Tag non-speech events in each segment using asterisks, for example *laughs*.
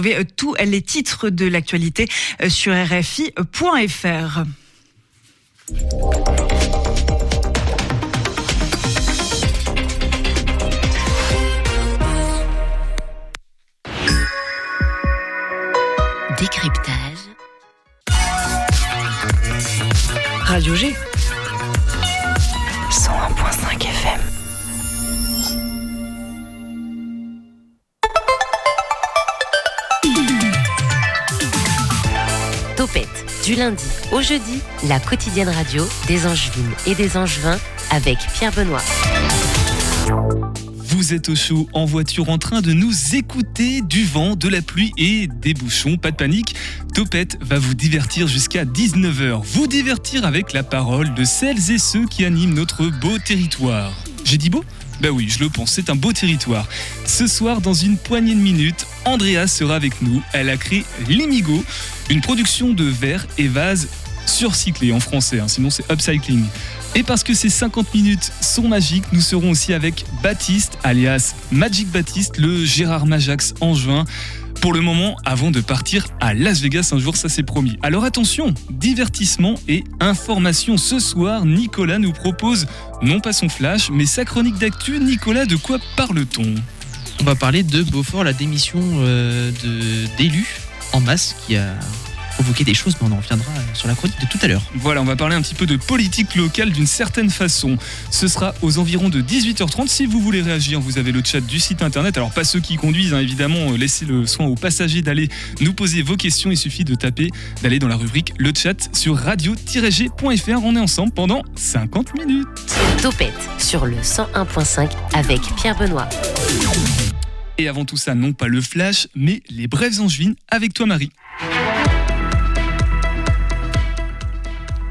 Trouvez tous les titres de l'actualité sur RFI.fr. Décryptage. Radio G. du lundi au jeudi, la quotidienne radio des Angevines et des Angevins avec Pierre Benoît. Vous êtes au chaud en voiture en train de nous écouter du vent, de la pluie et des bouchons. Pas de panique, Topette va vous divertir jusqu'à 19h. Vous divertir avec la parole de celles et ceux qui animent notre beau territoire. J'ai dit beau? Bah oui, je le pense, c'est un beau territoire. Ce soir, dans une poignée de minutes, Andrea sera avec nous. Elle a créé Limigo, une production de verres et vases surcyclés en français, hein, sinon c'est upcycling. Et parce que ces 50 minutes sont magiques, nous serons aussi avec Baptiste, alias Magic Baptiste, le Gérard Majax en juin. Pour le moment, avant de partir à Las Vegas un jour, ça c'est promis. Alors attention, divertissement et information. Ce soir, Nicolas nous propose non pas son flash, mais sa chronique d'actu. Nicolas, de quoi parle-t-on? On va parler de Beaufort, la démission euh, d'élus en masse qui a provoqué des choses, mais on en reviendra sur la chronique de tout à l'heure. Voilà, on va parler un petit peu de politique locale d'une certaine façon. Ce sera aux environs de 18h30. Si vous voulez réagir, vous avez le chat du site internet. Alors, pas ceux qui conduisent, hein, évidemment, euh, laissez le soin aux passagers d'aller nous poser vos questions. Il suffit de taper, d'aller dans la rubrique le chat sur radio-g.fr. On est ensemble pendant 50 minutes. Topette sur le 101.5 avec Pierre Benoît. Et avant tout ça, non pas le flash, mais les brèves angevines avec toi, Marie.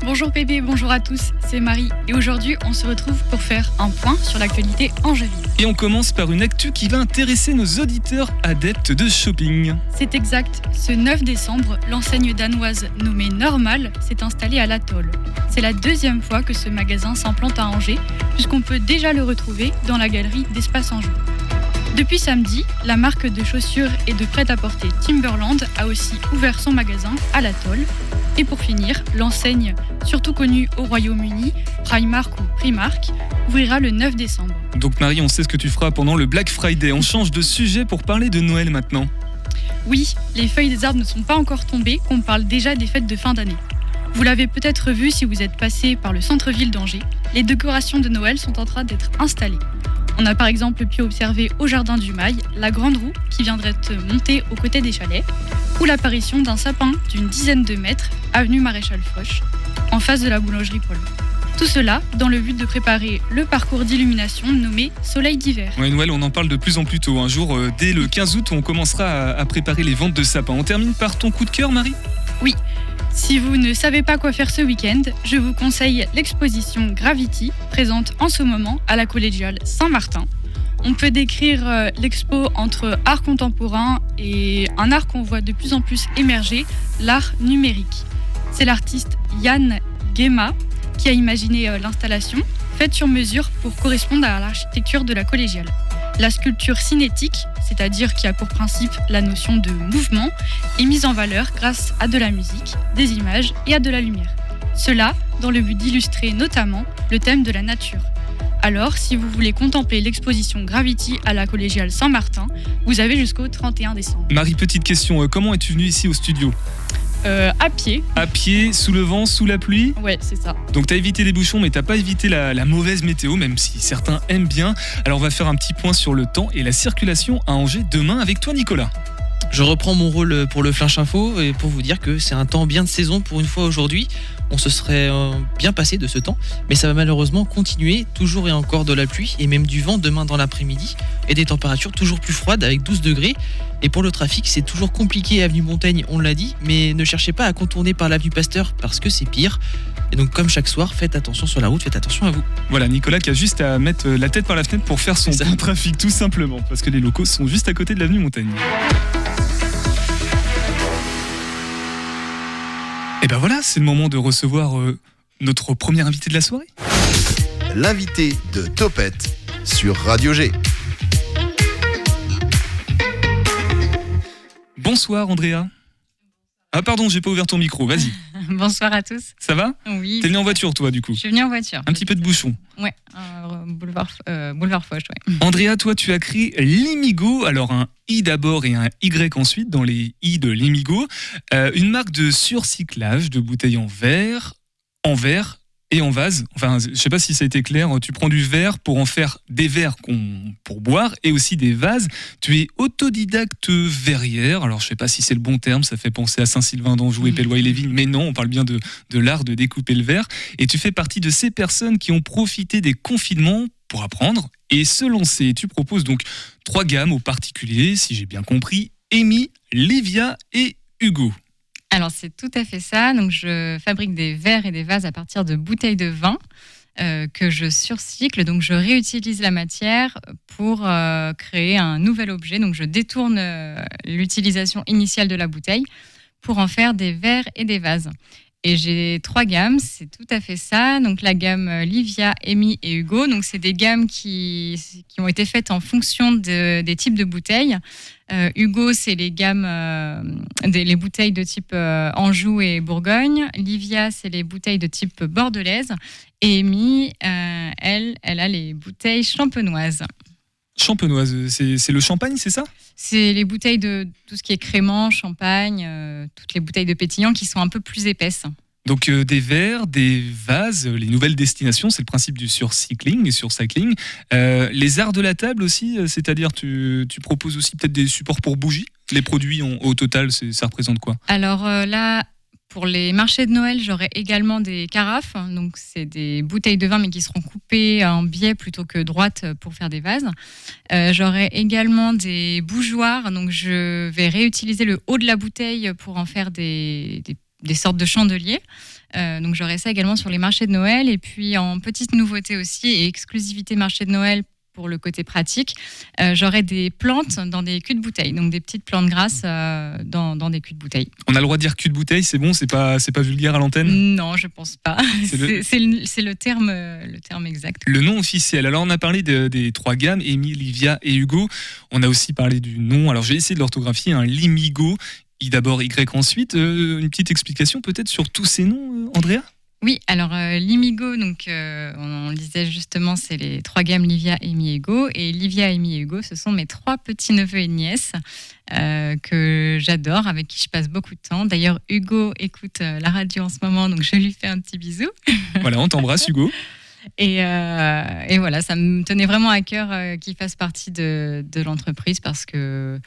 Bonjour bébé, bonjour à tous, c'est Marie et aujourd'hui on se retrouve pour faire un point sur l'actualité angevine. Et on commence par une actu qui va intéresser nos auditeurs adeptes de shopping. C'est exact, ce 9 décembre, l'enseigne danoise nommée Normal s'est installée à l'Atoll. C'est la deuxième fois que ce magasin s'implante à Angers puisqu'on peut déjà le retrouver dans la galerie d'Espace Anjou. Depuis samedi, la marque de chaussures et de prêt-à-porter Timberland a aussi ouvert son magasin à l'Atoll. Et pour finir, l'enseigne, surtout connue au Royaume-Uni, Primark ou Primark, ouvrira le 9 décembre. Donc Marie, on sait ce que tu feras pendant le Black Friday. On change de sujet pour parler de Noël maintenant. Oui, les feuilles des arbres ne sont pas encore tombées, qu'on parle déjà des fêtes de fin d'année. Vous l'avez peut-être vu si vous êtes passé par le centre-ville d'Angers, les décorations de Noël sont en train d'être installées. On a par exemple pu observer au jardin du Mail la grande roue qui viendrait montée aux côtés des chalets, ou l'apparition d'un sapin d'une dizaine de mètres, avenue Maréchal Foch, en face de la boulangerie Paul. Tout cela dans le but de préparer le parcours d'illumination nommé Soleil d'hiver. Ouais, Noël, on en parle de plus en plus tôt. Un jour, euh, dès le 15 août, on commencera à préparer les ventes de sapins. On termine par ton coup de cœur, Marie? Si vous ne savez pas quoi faire ce week-end, je vous conseille l'exposition Gravity, présente en ce moment à la collégiale Saint-Martin. On peut décrire euh, l'expo entre art contemporain et un art qu'on voit de plus en plus émerger, l'art numérique. C'est l'artiste Yann Guéma qui a imaginé euh, l'installation, faite sur mesure pour correspondre à l'architecture de la collégiale. La sculpture cinétique, c'est-à-dire qui a pour principe la notion de mouvement, est mise en valeur grâce à de la musique, des images et à de la lumière. Cela dans le but d'illustrer notamment le thème de la nature. Alors, si vous voulez contempler l'exposition Gravity à la collégiale Saint-Martin, vous avez jusqu'au 31 décembre. Marie, petite question. euh, comment es-tu venue ici au studio? Euh, à pied, À pied, sous le vent, sous la pluie ouais, c'est ça. Donc t'as évité les bouchons, mais t'as pas évité la, la mauvaise météo, même si certains aiment bien. Alors on va faire un petit point sur le temps et la circulation à Angers demain avec toi, Nicolas. Je reprends mon rôle pour le Flash Info et pour vous dire que c'est un temps bien de saison pour une fois aujourd'hui. On se serait euh, bien passé de ce temps, mais ça va malheureusement continuer, toujours et encore de la pluie et même du vent demain dans l'après-midi et des températures toujours plus froides avec 12 degrés. Et pour le trafic, c'est toujours compliqué avenue Montaigne, on l'a dit, mais ne cherchez pas à contourner par l'avenue Pasteur parce que c'est pire. Et donc comme chaque soir, faites attention sur la route, faites attention à vous. Voilà, Nicolas qui a juste à mettre euh, la tête par la fenêtre pour faire son trafic, tout simplement, parce que les locaux sont juste à côté de l'avenue Montaigne. Et ben voilà, c'est le moment de recevoir euh, notre premier invité de la soirée. L'invité de Topette sur Radio G. Bonsoir Andrea. Ah pardon, j'ai pas ouvert ton micro, vas-y. *laughs* Bonsoir à tous. Ça va Oui. T'es venu en voiture toi du coup Je suis venue en voiture. Un petit peu de bouchon. Ouais, euh, boulevard, euh, boulevard Foch, ouais. *laughs* Andrea, toi tu as créé Limigo, alors un I d'abord et un Y ensuite dans les I de Limigo, Euh, une marque de surcyclage de bouteilles en verre, en verre et en vase. Enfin, je sais pas si ça a été clair, tu prends du verre pour en faire des verres pour boire et aussi des vases. Tu es autodidacte verrière, alors je sais pas si c'est le bon terme, ça fait penser à Saint-Sylvain d'Anjou et Pelloy-Lévin, mais non, on parle bien de, de l'art de découper le verre. Et tu fais partie de ces personnes qui ont profité des confinements pour apprendre et se lancer. Tu proposes donc trois gammes aux particuliers, si j'ai bien compris, Amy, Livia et Hugo. Alors, c'est tout à fait ça. Donc, je fabrique des verres et des vases à partir de bouteilles de vin euh, que je surcycle. Donc, je réutilise la matière pour euh, créer un nouvel objet. Donc, je détourne euh, l'utilisation initiale de la bouteille pour en faire des verres et des vases. Et j'ai trois gammes, c'est tout à fait ça. Donc la gamme euh, Livia, Amy et Hugo. Donc c'est des gammes qui, qui ont été faites en fonction de- des types de bouteilles. Euh, Hugo, c'est les gammes, euh, des, les bouteilles de type Anjou et Bourgogne. Livia, c'est les bouteilles de type bordelaise. Et Amy, elle, elle a les bouteilles champenoises. Champenoise, c'est le champagne, c'est ça? C'est les bouteilles de tout ce qui est crément, champagne, euh, toutes les bouteilles de pétillant qui sont un peu plus épaisses. Donc euh, des verres, des vases, les nouvelles destinations, c'est le principe du surcycling et surcycling. Euh, les arts de la table aussi, c'est-à-dire tu, tu proposes aussi peut-être des supports pour bougies? Les produits en- au total, ça représente quoi? Alors euh, là, pour les marchés de Noël, j'aurai également des carafes. Donc, c'est des bouteilles de vin, mais qui seront coupées en biais plutôt que droites pour faire des vases. Euh, j'aurai également des bougeoirs. Donc, je vais réutiliser le haut de la bouteille pour en faire des sortes de chandeliers. Euh, donc, j'aurai ça également sur les marchés de Noël. Et puis, en petite nouveauté aussi, et exclusivité marché de Noël pour le côté pratique, euh, j'aurai des plantes dans des culs de bouteille. Donc, des petites plantes grasses euh, dans, dans des culs de bouteille. On a le droit de dire cul de bouteille, c'est bon, c'est pas, c'est pas vulgaire à l'antenne? Non, je pense pas. C'est le- le, terme, le terme exact. Le nom officiel. Alors, on a parlé de- des trois gammes, Amy, Livia et Hugo. On a aussi parlé du nom. Alors, j'ai essayé de l'orthographier, un Limigo. I d'abord, Y ensuite. Euh, une petite explication peut-être sur tous ces noms, euh, Andrea? Oui, alors euh, l'Imigo, donc euh, on, on le disait justement, c'est les trois gammes Livia, Amy et Hugo. Et Livia, Amy et Hugo, ce sont mes trois petits neveux et nièces euh, que j'adore, avec qui je passe beaucoup de temps. D'ailleurs, Hugo écoute la radio en ce moment, donc je lui fais un petit bisou. *laughs* Voilà, on t'embrasse, Hugo. Et, euh, et voilà, ça me tenait vraiment à cœur qu'il fasse partie de, de l'entreprise parce que,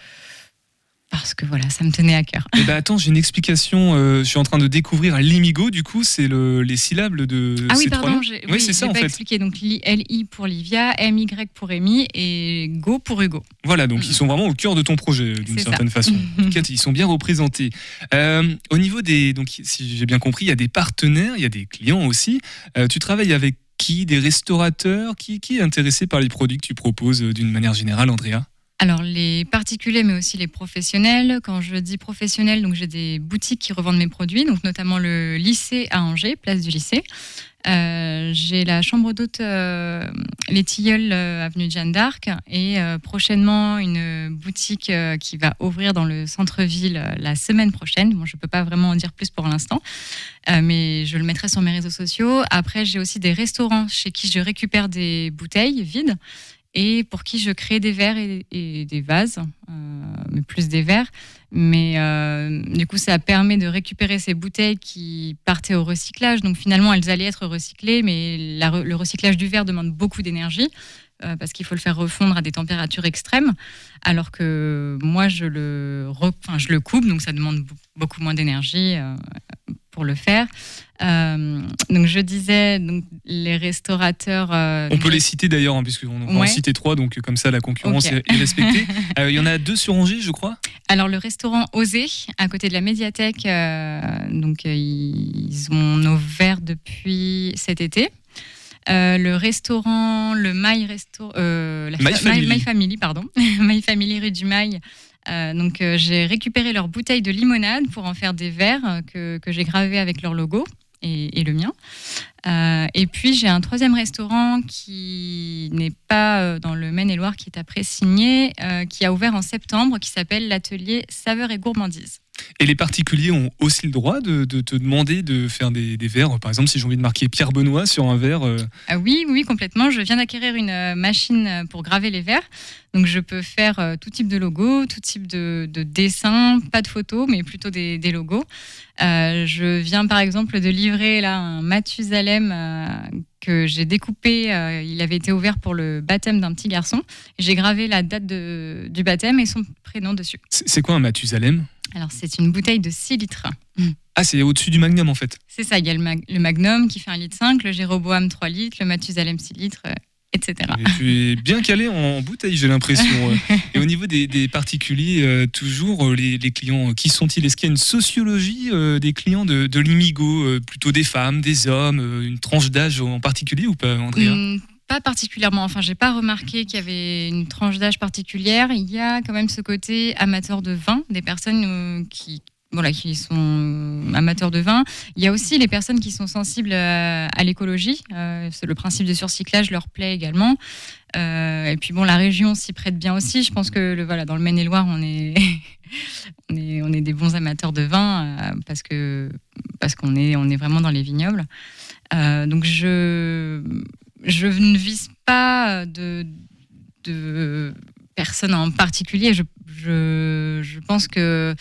parce que voilà, ça me tenait à cœur. Eh ben attends, j'ai une explication. euh, je suis en train de découvrir Limigo. Du coup, c'est le, les syllabes de Ah oui, ces pardon, Oui, oui, c'est ça en pas fait. expliqué. Donc Li- pour Livia, MY pour Amy et Go pour Hugo. Voilà, donc Mm. ils sont vraiment au cœur de ton projet d'une C'est ça. certaine façon. Ils sont bien représentés. Euh, au niveau des, donc si j'ai bien compris, il y a des partenaires, il y a des clients aussi. Euh, tu travailles avec qui? Des restaurateurs? Qui, qui est intéressé par les produits que tu proposes euh, d'une manière générale, Andrea? Alors les particuliers, mais aussi les professionnels. Quand je dis professionnels, donc j'ai des boutiques qui revendent mes produits, donc notamment le lycée à Angers, place du lycée. Euh, j'ai la chambre d'hôte euh, Les Tilleuls, euh, avenue Jeanne d'Arc, et prochainement une boutique qui va ouvrir dans le centre-ville la semaine prochaine. Bon, je ne peux pas vraiment en dire plus pour l'instant, mais je le mettrai sur mes réseaux sociaux. Après, j'ai aussi des restaurants chez qui je récupère des bouteilles vides et pour qui je crée des verres et, des vases, euh, mais plus des verres. Mais euh, du coup, ça permet de récupérer ces bouteilles qui partaient au recyclage. Donc finalement, elles allaient être recyclées, mais le recyclage du verre demande beaucoup d'énergie. euh, parce qu'il faut le faire refondre à des températures extrêmes, alors que moi je le, coupe, donc ça demande be- beaucoup moins d'énergie pour le faire. Euh, donc je disais, donc, les restaurateurs. euh, On peut les citer d'ailleurs, hein, puisqu'on va en Ouais. citer trois, donc comme ça la concurrence est est respectée. *laughs* Euh, Il y en a deux sur Angers, je crois. Alors le restaurant Osé, à côté de la médiathèque, donc ils ont verres depuis cet été. Le restaurant, le My Resto, la My fa- Family. My Family, pardon, *laughs* My Family rue du Mail. Euh, donc euh, j'ai récupéré leurs bouteilles de limonade pour en faire des verres euh, que, que j'ai gravés avec leur logo. et, le mien. Euh, et puis j'ai un troisième restaurant qui n'est pas dans le Maine-et-Loire, qui est à Pressigné, qui a ouvert en septembre, qui s'appelle l'atelier Saveur et Gourmandise. Et les particuliers ont aussi le droit de, te demander de faire des, verres. Par exemple, si j'ai envie de marquer Pierre Benoît sur un verre. Euh, ah oui, oui, complètement. Je viens d'acquérir une euh, machine pour graver les verres. Donc je peux faire euh, tout type de logo, tout type de, dessin, pas de photos, mais plutôt des, logos. je viens par exemple de livrer là un Mathusalem que j'ai découpé. il avait été ouvert pour le baptême d'un petit garçon. J'ai gravé la date du baptême et son prénom dessus. C'est quoi un Mathusalem? Alors, c'est une bouteille de 6 litres. Ah, c'est au-dessus du Magnum en fait C'est ça, il y a le, Magnum qui fait 1 litre 5, le Jéroboam 3 litres, le Mathusalem 6 litres, euh, etc. tu es bien calé en bouteille, j'ai l'impression. *laughs* Et au niveau des, particuliers, euh, toujours, euh, les, clients, qui sont-ils? Est-ce qu'il y a une sociologie des clients de, de l'Imigo Plutôt des femmes, des hommes, une tranche d'âge en particulier ou pas, Andrea? Hmm, pas particulièrement. Enfin, j'ai pas remarqué qu'il y avait une tranche d'âge particulière. Il y a quand même ce côté amateur de vin, des personnes euh, qui, voilà, qui sont amateurs de vin. Il y a aussi les personnes qui sont sensibles à, l'écologie. Euh, le principe de surcyclage leur plaît également. Euh, et puis bon, la région s'y prête bien aussi. Je pense que le, voilà, dans le Maine-et-Loire, on est, *laughs* on est, on est des bons amateurs de vin parce que parce qu'on est, on est vraiment dans les vignobles. donc je je ne vise pas de, de personne en particulier. Je, je, pense que.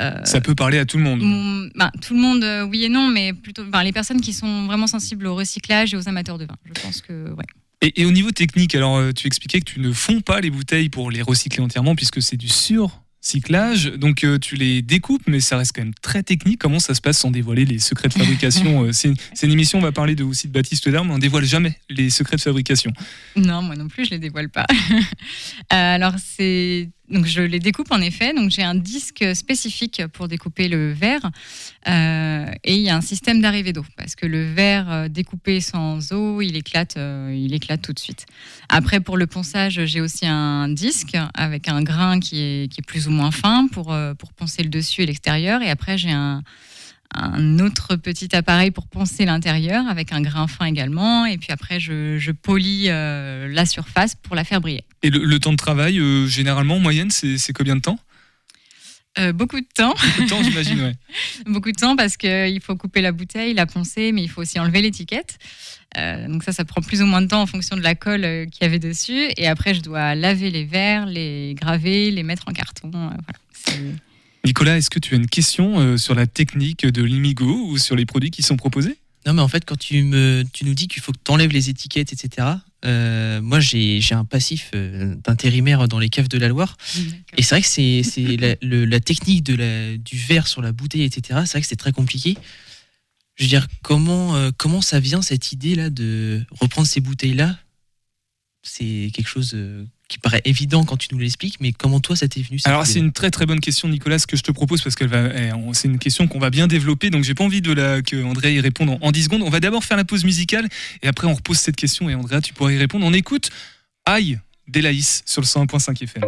Euh, ça peut parler à tout le monde. Bah, tout le monde, euh, oui et non, mais plutôt les personnes qui sont vraiment sensibles au recyclage et aux amateurs de vin. Je pense que, ouais. Et, et au niveau technique, alors euh, tu expliquais que tu ne fonds pas les bouteilles pour les recycler entièrement puisque c'est du sur cyclage. Donc euh, tu les découpes, mais ça reste quand même très technique. Comment ça se passe sans dévoiler les secrets de fabrication *laughs* C'est une, émission, on va parler de, aussi de Baptiste Darme, on dévoile jamais les secrets de fabrication. Non, moi non plus, je les dévoile pas. *laughs* Euh, alors c'est donc je les découpe en effet. Donc j'ai un disque spécifique pour découper le verre euh, et il y a un système d'arrivée d'eau parce que le verre euh, découpé sans eau, il éclate, euh, il éclate tout de suite. Après pour le ponçage, j'ai aussi un disque avec un grain qui est, qui est plus ou moins fin pour pour poncer le dessus et l'extérieur. Et après j'ai un un autre petit appareil pour poncer l'intérieur avec un grain fin également. Et puis après, je, je polis la surface pour la faire briller. Et le, temps de travail, euh, généralement, en moyenne, c'est combien de temps? Euh, beaucoup de temps. Beaucoup de temps, j'imagine, ouais. *laughs* beaucoup de temps parce qu'il faut couper la bouteille, la poncer, mais il faut aussi enlever l'étiquette. Euh, donc ça, ça prend plus ou moins de temps en fonction de la colle qu'il y avait dessus. Et après, je dois laver les verres, les graver, les mettre en carton. Nicolas, est-ce que tu as une question sur la technique de l'Imigo ou sur les produits qui sont proposés? Non, mais en fait, quand tu, me, tu nous dis qu'il faut que tu enlèves les étiquettes, etc., euh, moi, j'ai un passif euh, d'intérimaire dans les caves de la Loire. Et c'est vrai que c'est la, la, technique de la, du verre sur la bouteille, etc., c'est vrai que c'est très compliqué. Je veux dire, comment, euh, comment ça vient cette idée-là de reprendre ces bouteilles-là? C'est quelque chose qui paraît évident quand tu nous l'expliques, mais comment toi ça t'est venu Alors c'est une très très bonne question Nicolas, ce que je te propose parce que eh, c'est une question qu'on va bien développer, donc j'ai pas envie de la, que André y réponde en, en 10 secondes. On va d'abord faire la pause musicale et après on repose cette question et Andrea tu pourras y répondre. On écoute Aïe d'Elaïs sur le 101.5 FM.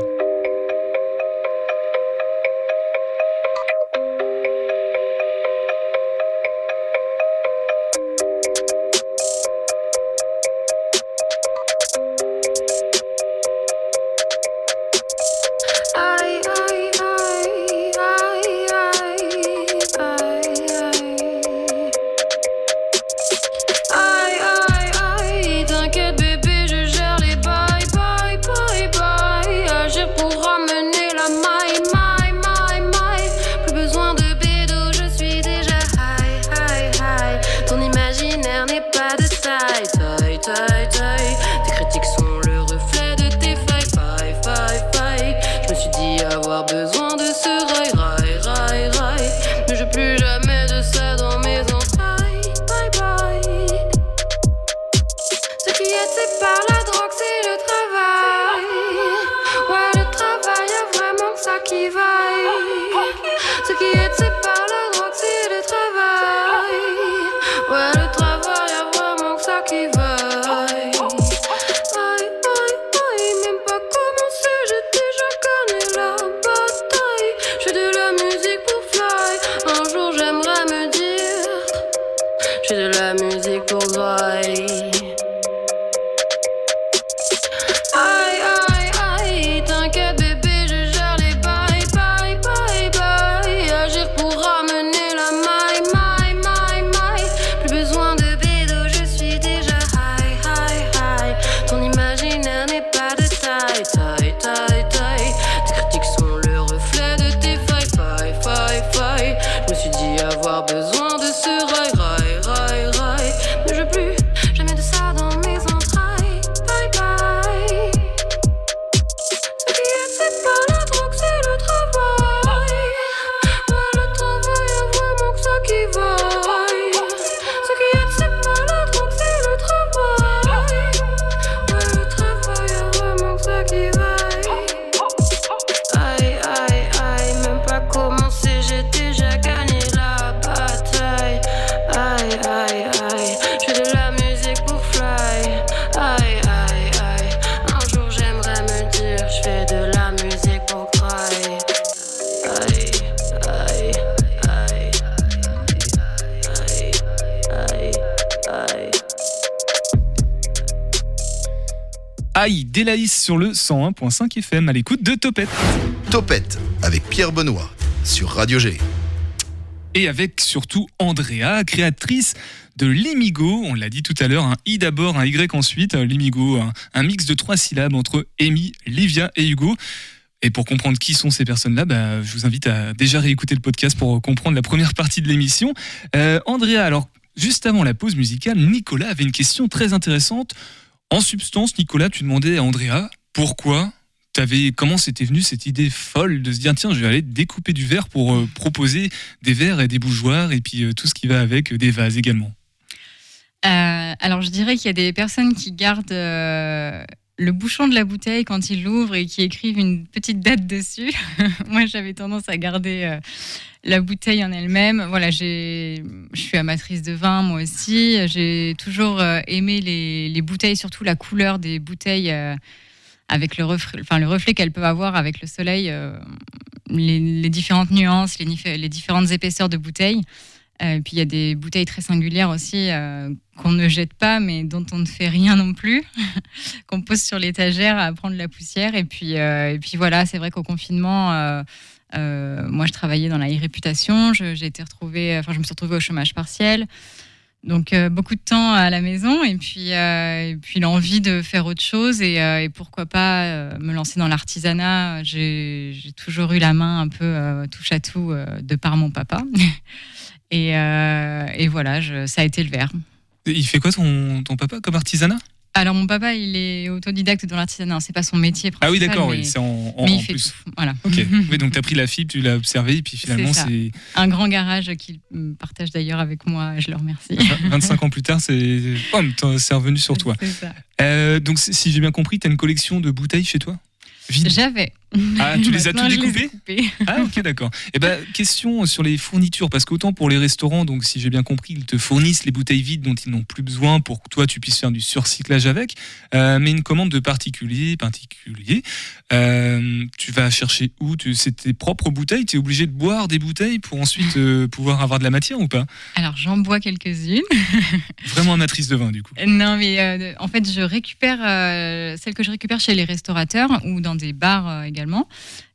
Aïe, Délaïs sur le 101.5 FM à l'écoute de Topette. Topette avec Pierre Benoît sur Radio G. Et avec surtout Andrea, créatrice de Limigo. On l'a dit tout à l'heure, un I d'abord, un Y ensuite. Limigo, un, un mix de trois syllabes entre Amy, Livia et Hugo. Et pour comprendre qui sont ces personnes-là, bah, je vous invite à déjà réécouter le podcast pour comprendre la première partie de l'émission. Euh, Andrea, alors juste avant la pause musicale, Nicolas avait une question très intéressante. En substance, Nicolas, tu demandais à Andrea pourquoi T'avais, comment c'était venu cette idée folle de se dire tiens je vais aller découper du verre pour euh, proposer des verres et des bougeoirs et puis euh, tout ce qui va avec euh, des vases également. Alors, je dirais qu'il y a des personnes qui gardent le bouchon de la bouteille quand ils l'ouvrent et qui écrivent une petite date dessus. *laughs* Moi, j'avais tendance à garder euh, la bouteille en elle-même. Voilà, je suis amatrice de vin, moi aussi. J'ai toujours euh, aimé les, les bouteilles, surtout la couleur des bouteilles. euh, avec le reflet, enfin, le reflet qu'elles peuvent avoir avec le soleil, les, différentes nuances, les différentes épaisseurs de bouteilles. Euh, puis il y a des bouteilles très singulières aussi euh, qu'on ne jette pas, mais dont on ne fait rien non plus, *laughs* qu'on pose sur l'étagère à prendre la poussière. Et puis, euh, et puis voilà, c'est vrai qu'au confinement, euh, moi je travaillais dans la e-réputation, j'ai été retrouvée, enfin je me suis retrouvée au chômage partiel. Donc beaucoup de temps à la maison et puis, puis l'envie de faire autre chose et, pourquoi pas me lancer dans l'artisanat. J'ai, toujours eu la main un peu touche à tout de par mon papa. *laughs* Et, euh, et voilà, je- ça a été le verre. Il fait quoi ton, ton papa comme artisanat? Alors mon papa, il est autodidacte dans l'artisanat, c'est pas son métier Ah oui principal, d'accord, mais, oui, c'est en, en- mais en il fait plus. tout. Voilà. Ok, *laughs* oui, donc tu as pris la fibre, tu l'as observé, et puis finalement C'est Un grand garage qu'il partage d'ailleurs avec moi, je le remercie. 25 ans plus tard, c'est revenu sur toi. C'est ça. Euh, donc si j'ai bien compris, tu as une collection de bouteilles chez toi? J'avais. Ah, tu les as découpées coupées. Ah ok d'accord. Et ben question sur les fournitures parce qu'autant pour les restaurants donc si j'ai bien compris ils te fournissent les bouteilles vides dont ils n'ont plus besoin pour que toi tu puisses faire du surcyclage avec, Euh, mais une commande de particulier particulier euh, tu vas chercher où? Tu- C'est tes propres bouteilles? Tu es obligé de boire des bouteilles pour ensuite euh, *laughs* pouvoir avoir de la matière ou pas? Alors j'en bois quelques-unes. *laughs* Vraiment amatrice de vin du coup. Non, mais en fait, je récupère celles que je récupère chez les restaurateurs ou dans des bars euh,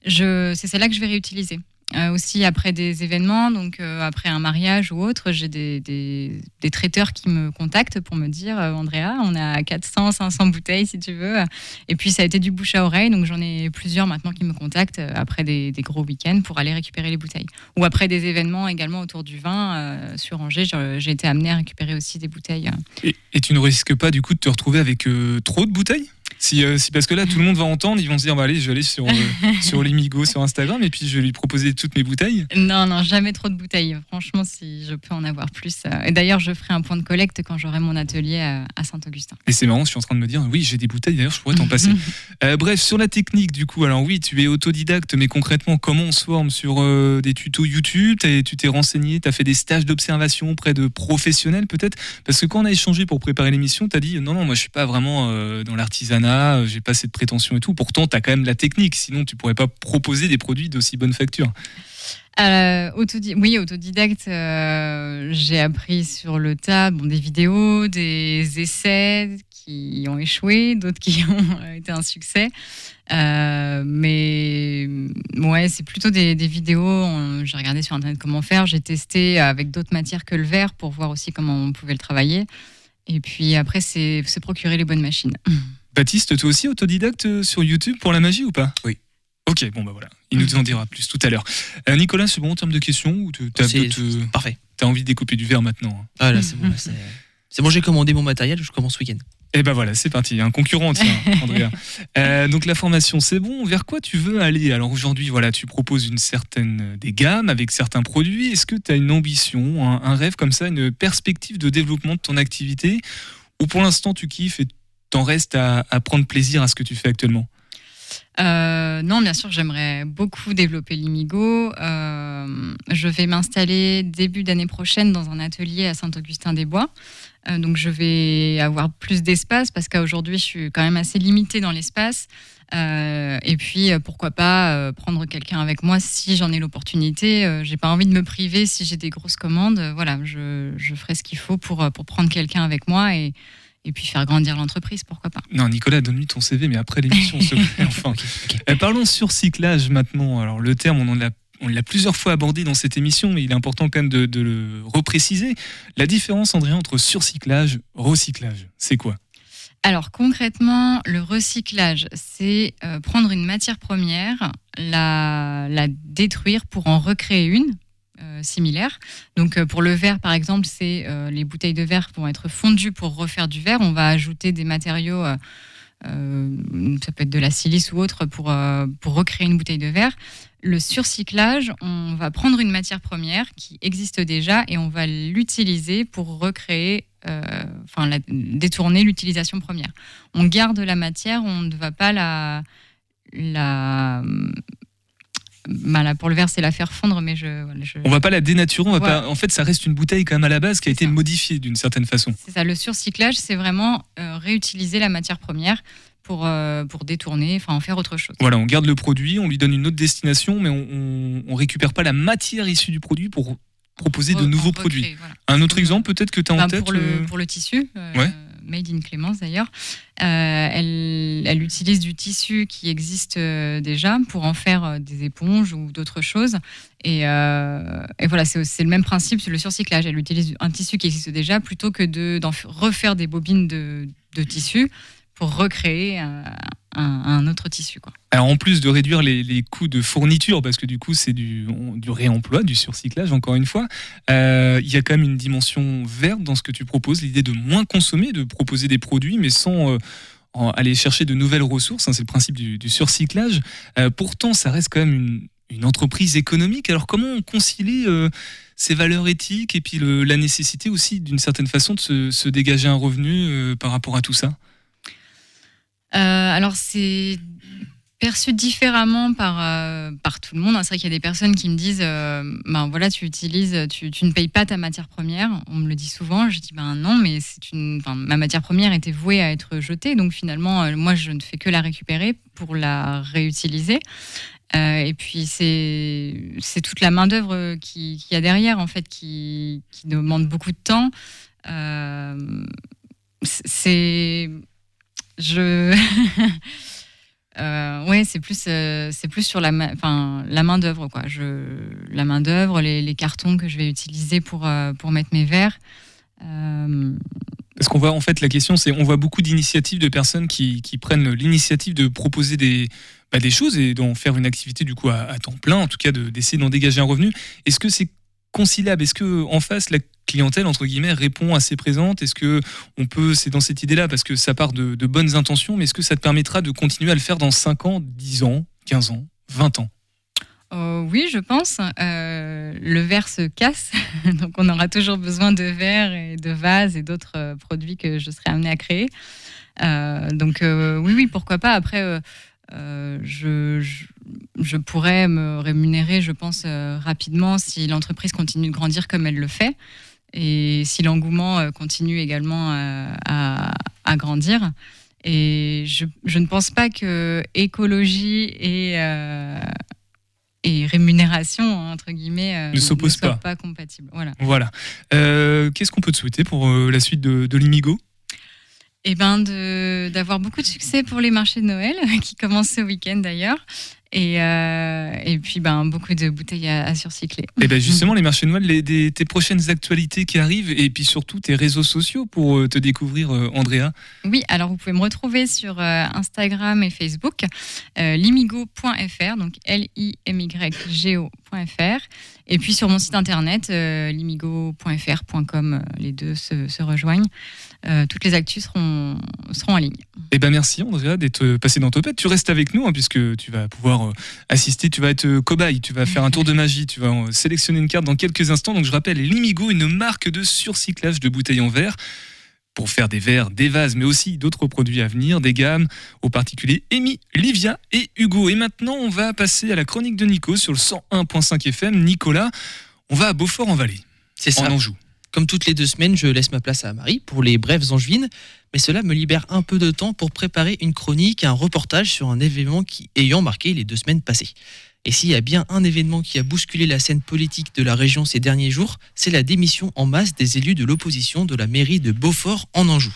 c'est celle-là que je vais réutiliser. Euh, aussi après des événements, donc euh, après un mariage ou autre, j'ai des, traiteurs qui me contactent pour me dire euh, Andrea, on a 400, 500 bouteilles si tu veux. Et puis ça a été du bouche à oreille, donc j'en ai plusieurs maintenant qui me contactent euh, après des, gros week-ends pour aller récupérer les bouteilles. Ou après des événements également autour du vin sur Angers, j'ai été amenée à récupérer aussi des bouteilles. Et, tu ne risques pas du coup de te retrouver avec trop de bouteilles? Si, euh, si parce que là tout le monde va entendre, ils vont se dire bah, allez je vais aller sur euh, *laughs* sur Limigo sur Instagram et puis je vais lui proposer toutes mes bouteilles. Non, non, jamais trop de bouteilles. Franchement, si je peux en avoir plus. euh, Et d'ailleurs, je ferai un point de collecte quand j'aurai mon atelier à, à Saint-Augustin. Et c'est marrant, je suis en train de me dire oui j'ai des bouteilles d'ailleurs je pourrais t'en passer. *laughs* Euh, bref sur la technique du coup alors oui tu es autodidacte mais concrètement comment on se forme sur des tutos YouTube? Tu t'es renseigné, tu as fait des stages d'observation auprès de professionnels peut-être? Parce que quand on a échangé pour préparer l'émission tu as dit non non moi je suis pas vraiment dans l'artisanat euh, j'ai pas cette prétention et tout. Pourtant, tu as quand même la technique, sinon tu pourrais pas proposer des produits d'aussi bonne facture. Euh, oui, autodidacte, euh, j'ai appris sur le tas bon, des vidéos, des essais qui ont échoué, d'autres qui *laughs* ont été un succès. Euh, mais ouais, c'est plutôt des, des vidéos. J'ai regardé sur Internet comment faire. J'ai testé avec d'autres matières que le verre pour voir aussi comment on pouvait le travailler. Et puis après, c'est se procurer les bonnes machines. *laughs* Baptiste, toi aussi autodidacte euh, sur YouTube pour la magie ou pas? Oui. Ok, bon bah voilà, il nous en dira plus tout à l'heure. Euh, Nicolas, c'est bon en termes de questions ou tu as, C'est- Parfait. envie de découper du verre maintenant hein? Ah là, c'est bon. c'est- bon, j'ai commandé mon matériel, je commence ce week-end. Eh ben voilà, c'est parti, un concurrent, tiens, *laughs* Andrea. Euh, donc la formation, c'est bon. Vers quoi tu veux aller? Alors aujourd'hui, voilà, tu proposes une certaine des gammes avec certains produits. Est-ce que tu as une ambition, un, un rêve comme ça, une perspective de développement de ton activité? Ou pour l'instant, tu kiffes et t'en restes à, prendre plaisir à ce que tu fais actuellement Euh, non, bien sûr, j'aimerais beaucoup développer l'Imigo. Euh, je vais m'installer début d'année prochaine dans un atelier à Saint-Augustin-des-Bois. Euh, donc, je vais avoir plus d'espace parce qu'à aujourd'hui, je suis quand même assez limitée dans l'espace. Et puis, pourquoi pas prendre quelqu'un avec moi si j'en ai l'opportunité. J'ai pas envie de me priver si j'ai des grosses commandes. Voilà, je, je ferai ce qu'il faut pour, pour prendre quelqu'un avec moi et, et puis faire grandir l'entreprise. Pourquoi pas. Non, Nicolas, donne-lui ton CV, mais après l'émission, s'il te plaît, *laughs* enfin. Euh, parlons surcyclage maintenant. Alors le terme, on en a on l'a plusieurs fois abordé dans cette émission, mais il est important quand même de, de le repréciser. La différence, André, entre surcyclage, recyclage, c'est quoi? Alors concrètement, le recyclage, c'est euh, prendre une matière première, la, la détruire pour en recréer une euh, similaire. Donc euh, pour le verre, par exemple, c'est euh, les bouteilles de verre vont être fondues pour refaire du verre. On va ajouter des matériaux, euh, ça peut être de la silice ou autre, pour, pour recréer une bouteille de verre. Le surcyclage, on va prendre une matière première qui existe déjà et on va l'utiliser pour recréer, enfin détourner l'utilisation première. On garde la matière, on ne va pas la, la, bah là, pour le verre, c'est la faire fondre, mais je, On va pas la dénaturer, on va pas. En fait, ça reste une bouteille quand même à la base qui a été modifiée d'une certaine façon. c'est ça. Le surcyclage, c'est vraiment euh, réutiliser la matière première pour, euh, pour détourner, enfin en faire autre chose. Voilà, on garde le produit, on lui donne une autre destination, mais on, on, on récupère pas la matière issue du produit pour proposer de nouveaux produits. voilà. Un autre exemple peut-être que tu as en Enfin, tête pour, le, euh, pour le tissu, Ouais. Made in Clémence d'ailleurs, euh, elle, utilise du tissu qui existe euh, déjà pour en faire euh, des éponges ou d'autres choses. Et, voilà, c'est le même principe sur le surcyclage. Elle utilise un tissu qui existe déjà plutôt que de- d'en f- refaire des bobines de, de tissu pour recréer un, un- autre tissu. Alors en plus de réduire les, coûts de fourniture, parce que du coup c'est du, réemploi, du surcyclage encore une fois, euh, il y a quand même une dimension verte dans ce que tu proposes, l'idée de moins consommer, de proposer des produits, mais sans euh, aller chercher de nouvelles ressources, hein, c'est le principe du, surcyclage. Euh, pourtant ça reste quand même une, entreprise économique, alors comment on concilie euh, ces valeurs éthiques et puis la nécessité aussi d'une certaine façon de se, dégager un revenu par rapport à tout ça? Alors, c'est perçu différemment par, euh, par tout le monde. C'est vrai qu'il y a des personnes qui me disent euh, ben voilà, tu utilises, tu, ne payes pas ta matière première. On me le dit souvent. Je dis ben non, mais ma matière première était vouée à être jetée. Donc finalement, euh, moi, je ne fais que la récupérer pour la réutiliser. Euh, et puis, c'est toute la main-d'œuvre qui- qu'il y a derrière, en fait, qui, qui demande beaucoup de temps. Euh, c'est. Je. *laughs* Euh, ouais, c'est plus, euh, c'est plus sur la, ma- la main d'œuvre, quoi. Je, la main d'œuvre, les, cartons que je vais utiliser pour, euh, pour mettre mes verres. Euh, Parce qu'on voit, en fait, la question, c'est on voit beaucoup d'initiatives de personnes qui, qui prennent l'initiative de proposer des, bah, des choses et d'en faire une activité, du coup, à, temps plein, en tout cas, de- d'essayer d'en dégager un revenu. Est-ce que c'est conciliable Est-ce que en face, la clientèle, entre guillemets, répond assez présente Est-ce que on peut, c'est dans cette idée-là, parce que ça part de, bonnes intentions, mais est-ce que ça te permettra de continuer à le faire dans 5 ans, 10 ans, 15 ans, 20 ans? Euh, oui, je pense. Euh, le verre se casse, *laughs* donc on aura toujours besoin de verre et de vases et d'autres euh, produits que je serai amenée à créer. Donc oui, oui, pourquoi pas. Après, je, je, pourrais me rémunérer, je pense, rapidement si l'entreprise continue de grandir comme elle le fait et si l'engouement euh, continue également euh, à, à grandir. Et je, je ne pense pas que écologie et, euh, et rémunération, entre guillemets, euh, Ne s'opposent soient pas. pas compatibles. Voilà. Voilà. Euh, Qu'est-ce qu'on peut te souhaiter pour la suite de, de l'Imigo Et ben d'avoir beaucoup de succès pour les marchés de Noël, *laughs* qui commencent ce week-end d'ailleurs. Et, euh, et puis ben, beaucoup de bouteilles à, à surcycler. Et ben justement, *laughs* les marchés de Noël, les, des- tes prochaines actualités qui arrivent, et puis surtout tes réseaux sociaux pour euh, te découvrir, euh, Andrea. Oui, alors vous pouvez me retrouver sur euh, Instagram et Facebook, limigo.fr, donc Et puis sur mon site internet, euh, limigo.fr.com, euh, les deux se, rejoignent. Euh, toutes les actus seront, en ligne. Et ben merci, Andrea, d'être passé dans Topette. Tu restes avec nous, hein, puisque tu vas pouvoir assister, tu vas être cobaye, tu vas faire un tour de magie, tu vas sélectionner une carte dans quelques instants. Donc je rappelle, l'Imigo, une marque de surcyclage de bouteilles en verre pour faire des verres, des vases, mais aussi d'autres produits à venir, des gammes, aux particuliers Amy, Livia et Hugo. Et maintenant, on va passer à la chronique de Nico sur le 101.5 FM. Nicolas, on va à Beaufort-en-Vallée, C'est ça. en Anjou. Comme toutes les deux semaines, je laisse ma place à Marie pour les brèves angevines, mais cela me libère un peu de temps pour préparer une chronique, un reportage sur un événement qui ayant marqué les deux semaines passées. Et s'il y a bien un événement qui a bousculé la scène politique de la région ces derniers jours, c'est la démission en masse des élus de l'opposition de la mairie de Beaufort en Anjou.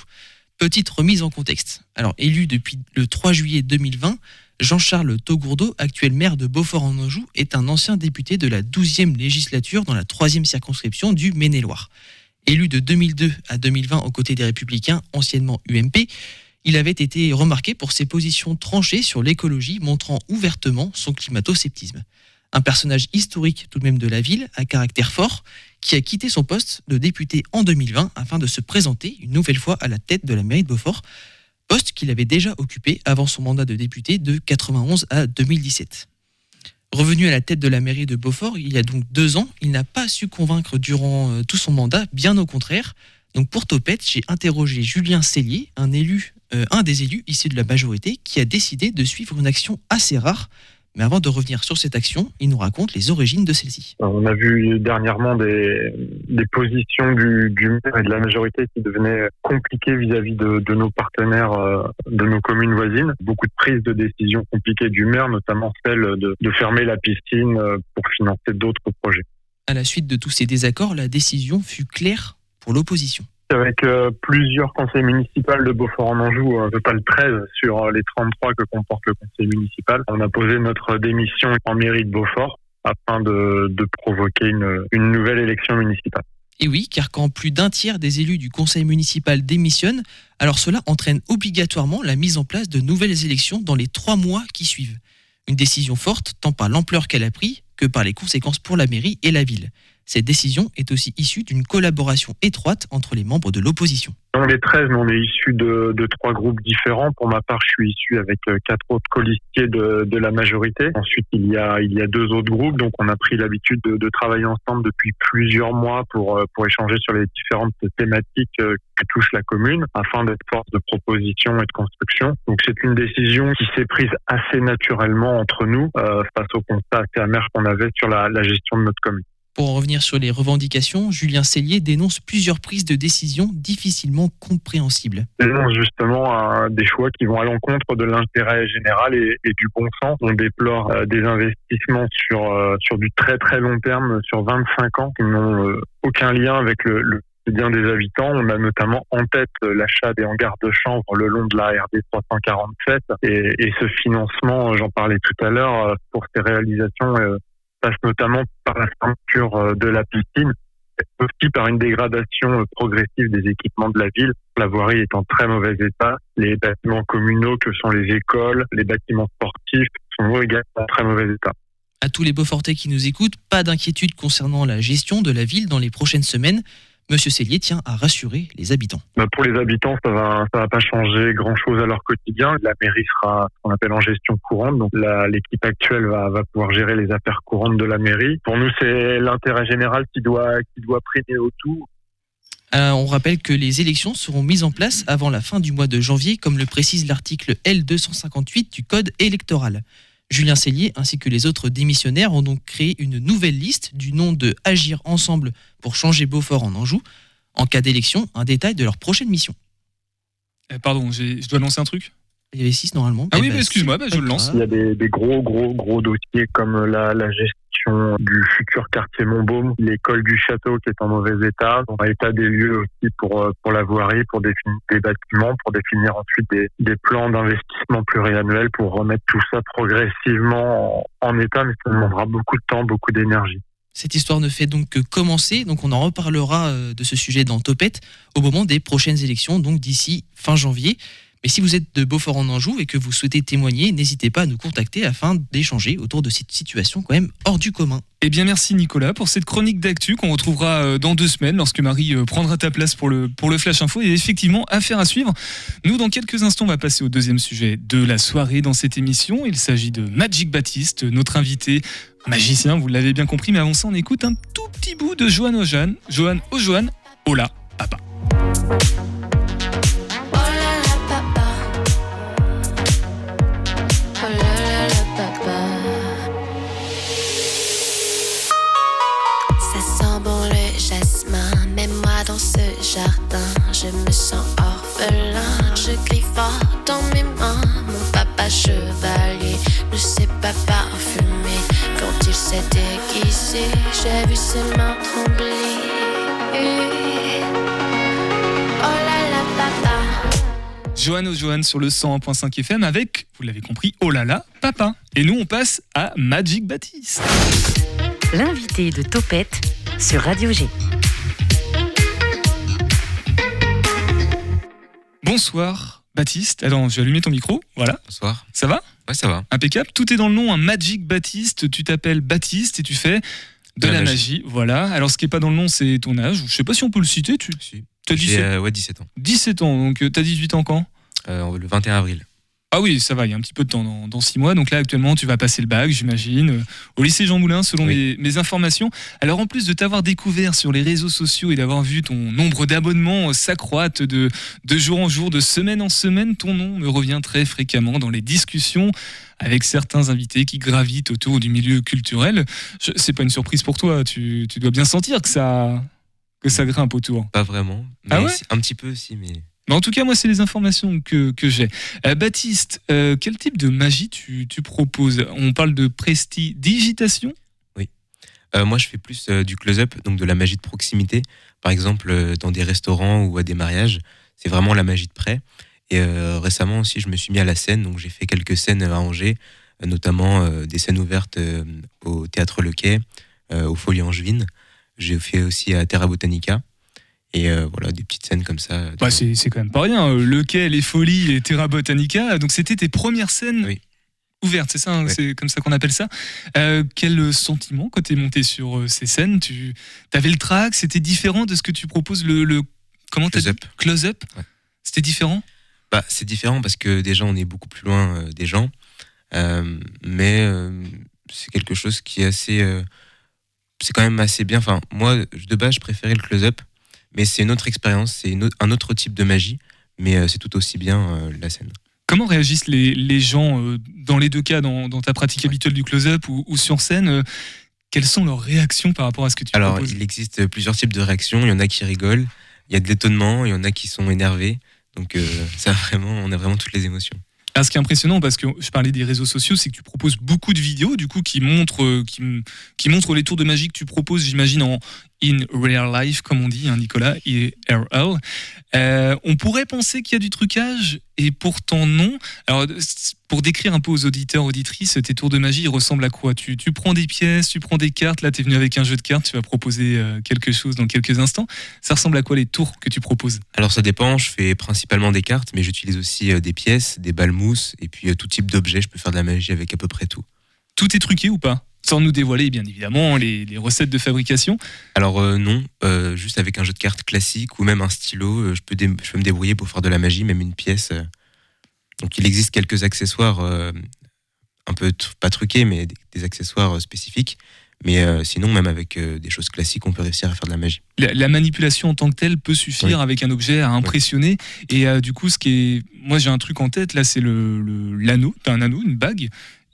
Petite remise en contexte. Alors, élu depuis le 3 juillet 2020, Jean-Charles Togourdeau, actuel maire de Beaufort en Anjou, est un ancien député de la 12e législature dans la 3e circonscription du Maine-et-Loire. Élu de 2002 à 2020 aux côtés des Républicains, anciennement UMP, il avait été remarqué pour ses positions tranchées sur l'écologie, montrant ouvertement son climato-sceptisme. Un personnage historique tout de même de la ville, à caractère fort, qui a quitté son poste de député en 2020 afin de se présenter une nouvelle fois à la tête de la mairie de Beaufort, poste qu'il avait déjà occupé avant son mandat de député de 91 à 2017. Revenu à la tête de la mairie de Beaufort il y a donc deux ans, il n'a pas su convaincre durant euh, tout son mandat, bien au contraire. Donc pour Topette, j'ai interrogé Julien Cellier, un élu, euh, un des élus issus de la majorité, qui a décidé de suivre une action assez rare. Mais avant de revenir sur cette action, il nous raconte les origines de celle-ci. On a vu dernièrement des, des positions du, du maire et de la majorité qui devenaient compliquées vis-à-vis de, de nos partenaires euh, de nos communes voisines. Beaucoup de prises de décisions compliquées du maire, notamment celle de, de fermer la piscine euh, pour financer d'autres projets. À la suite de tous ces désaccords, la décision fut claire pour l'opposition. Avec euh, plusieurs conseils municipaux de Beaufort en Anjou, un peu pas le 13 sur euh, les 33 que comporte le conseil municipal, on a posé notre démission en mairie de Beaufort afin de, provoquer une, une nouvelle élection municipale. Et oui, car quand plus d'un tiers des élus du conseil municipal démissionnent, alors cela entraîne obligatoirement la mise en place de nouvelles élections dans les trois mois qui suivent. Une décision forte tant par l'ampleur qu'elle a pris que par les conséquences pour la mairie et la ville. Cette décision est aussi issue d'une collaboration étroite entre les membres de l'opposition. On est 13, mais on est issu de, trois groupes différents. Pour ma part, je suis issu avec euh, quatre autres colistiers de, la majorité. Ensuite, il y a deux autres groupes, donc on a pris l'habitude de, travailler ensemble depuis plusieurs mois pour euh, échanger sur les différentes thématiques euh, qui touchent la commune, afin d'être force de proposition et de construction. Donc c'est une décision qui s'est prise assez naturellement entre nous face au constat assez amer qu'on avait sur la gestion de notre commune. Pour en revenir sur les revendications, Julien Cellier dénonce plusieurs prises de décision difficilement compréhensibles. dénonce justement euh, des choix qui vont à l'encontre de l'intérêt général et, du bon sens. On déplore euh, des investissements sur euh, sur du très très long terme, sur 25 ans, qui n'ont aucun lien avec le, le quotidien des habitants. On a notamment en tête l'achat des hangars de chanvre le long de la RD 347 et, ce financement, j'en parlais tout à l'heure, pour ces réalisations passe notamment par la fermeture euh, de la piscine aussi par une dégradation euh, progressive des équipements de la ville. La voirie est en très mauvais état. Les bâtiments communaux que sont les écoles, les bâtiments sportifs sont également en très mauvais état. À tous les Beaufortais qui nous écoutent, pas d'inquiétude concernant la gestion de la ville dans les prochaines semaines. Monsieur Cellier tient à rassurer les habitants. Bah, Pour les habitants, ça va, ça va pas changer grand chose à leur quotidien. La mairie sera ce qu'on appelle en gestion courante. Donc l'équipe actuelle va, va pouvoir gérer les affaires courantes de la mairie. Pour nous, c'est l'intérêt général qui doit, qui doit primer au tout. Euh, on rappelle que les élections seront mises en place avant la fin du mois de janvier, comme le précise l'article L258 du Code électoral. Julien Cellier ainsi que les autres démissionnaires ont donc créé une nouvelle liste du nom de Agir ensemble pour changer Beaufort en Anjou. En cas d'élection, un détail de leur prochaine mission. Euh, Pardon, je dois lancer un truc? Il y avait 6 normalement. Ah Eh oui, ben, bah, excuse-moi, bah, je le lance. Il y a des, des gros, gros, gros dossiers comme la, la gestion du futur quartier Montbaume, l'école du château qui est en mauvais état, un état des lieux aussi pour, euh, pour la voirie, pour définir des bâtiments, pour définir ensuite des, des plans d'investissement pluriannuels pour remettre tout ça progressivement en, en état, mais ça demandera beaucoup de temps, beaucoup d'énergie. Cette histoire ne fait donc que commencer, donc on en reparlera euh, de ce sujet dans Topette au moment des prochaines élections, donc d'ici fin janvier. Mais si vous êtes de Beaufort en Anjou et que vous souhaitez témoigner, n'hésitez pas à nous contacter afin d'échanger autour de cette situation quand même hors du commun. Eh bien, merci Nicolas pour cette chronique d'actu qu'on retrouvera euh, dans deux semaines lorsque Marie euh, prendra ta place pour le, pour le Flash Info. Et effectivement, affaire à suivre. Nous, dans quelques instants, on va passer au deuxième sujet de la soirée dans cette émission. Il s'agit de Magic Baptiste, notre invité magicien, vous l'avez bien compris. Mais avant ça, on écoute un tout petit bout de Johan Ojan. Johan Ojoan, Hola, papa. Jardin Je me sens orphelin Je crie fort dans mes mains Mon papa chevalier Ne sait pas parfumer Quand il s'est déguisé J'ai vu ses mains trembler Oh là là papa Johan Ojoan sur le 101.5 FM avec, vous l'avez compris, Oh là là, papa. Et nous, on passe à Magic Baptiste. L'invité de Topette sur Radio G. Bonsoir, Baptiste. Attends, je vais allumer ton micro. Voilà, Bonsoir. ça va? Ouais, ça va. Impeccable. Tout est dans le nom, un Magic Baptiste. Tu t'appelles Baptiste et tu fais de, la, magie. Voilà. Alors, ce qui est pas dans le nom, c'est ton âge. Je sais pas si on peut le citer. Tu Si. as J'ai 17, euh, ouais, 17 ans. 17 ans, donc tu as 18 ans quand? Euh, le 21 avril. Ah oui, ça va, il y a un petit peu de temps, dans, dans 6 mois. Donc là, actuellement, tu vas passer le bac, j'imagine, euh, au lycée Jean Moulin, selon Oui. mes, mes informations. Alors, en plus de t'avoir découvert sur les réseaux sociaux et d'avoir vu ton nombre d'abonnements euh, s'accroître de, de jour en jour, de semaine en semaine, ton nom me revient très fréquemment dans les discussions avec certains invités qui gravitent autour du milieu culturel. C'est pas une surprise pour toi, tu, tu dois bien sentir que ça, que ça grimpe autour. Pas vraiment. Ah mais ouais? Un petit peu aussi, mais. Mais en tout cas, moi, c'est les informations que, que j'ai. Euh, Baptiste, euh, quel type de magie tu, tu proposes? On parle de prestidigitation? Euh, moi, je fais plus du close-up, donc de la magie de proximité. Par exemple, dans des restaurants ou à des mariages, c'est vraiment la magie de près. Et récemment aussi, je me suis mis à la scène, donc j'ai fait quelques scènes à Angers, notamment des scènes ouvertes au théâtre Le Quai, au Folie Angevine. J'ai fait aussi à Terra Botanica. Et euh, voilà, des petites scènes comme ça. bah, c'est, quand même pas rien. Euh, Le Quai, les Folies et Terra Botanica. Donc, c'était tes premières scènes Oui. ouvertes, c'est ça hein, Ouais. C'est comme ça qu'on appelle ça. Euh, quel sentiment quand tu es monté sur ces scènes? Tu avais le track C'était différent de ce que tu proposes le, le comment Close-up. Close-up Ouais. C'était différent? Bah, c'est différent parce que déjà on est beaucoup plus loin euh, des gens, Euh, mais euh, c'est quelque chose qui est assez, c'est quand même assez bien. Enfin, moi de base je préférais le close-up, mais c'est une autre expérience, c'est un autre type de magie, mais euh, c'est tout aussi bien euh, la scène. Comment réagissent les, les gens euh, dans les deux cas, dans, dans ta pratique habituelle du close-up ou, ou sur scène euh, Quelles sont leurs réactions par rapport à ce que tu Alors proposes il existe plusieurs types de réactions. Il y en a qui rigolent, il y a de l'étonnement, il y en a qui sont énervés. Donc euh, *laughs* ça vraiment, on a vraiment toutes les émotions. Alors, ce qui est impressionnant, parce que je parlais des réseaux sociaux, c'est que tu proposes beaucoup de vidéos, du coup, qui montrent, qui, qui montrent les tours de magie que tu proposes, j'imagine, en in real life, comme on dit, hein, Nicolas, IRL. Euh, on pourrait penser qu'il y a du trucage, et pourtant non. Alors, pour décrire un peu aux auditeurs, auditrices, tes tours de magie, ils ressemblent à quoi? Tu, tu prends des pièces, tu prends des cartes, là, tu es venu avec un jeu de cartes, tu vas proposer euh, quelque chose dans quelques instants. Ça ressemble à quoi les tours que tu proposes? Alors ça dépend, je fais principalement des cartes, mais j'utilise aussi euh, des pièces, des balles mousse, et puis euh, tout type d'objet, je peux faire de la magie avec à peu près tout. Tout est truqué ou pas? Sans nous dévoiler, bien évidemment, les, les recettes de fabrication. Alors euh, non, euh, juste avec un jeu de cartes classique ou même un stylo, euh, je, peux je peux me débrouiller pour faire de la magie, même une pièce. Donc il existe quelques accessoires, euh, un peu pas truqués, mais des, des accessoires spécifiques. Mais euh, sinon, même avec euh, des choses classiques, on peut réussir à faire de la magie. La, la manipulation en tant que telle peut suffire Oui. avec un objet à impressionner. Et euh, du coup, ce qui est, moi j'ai un truc en tête là, c'est le l'anneau, T'as un anneau, une bague,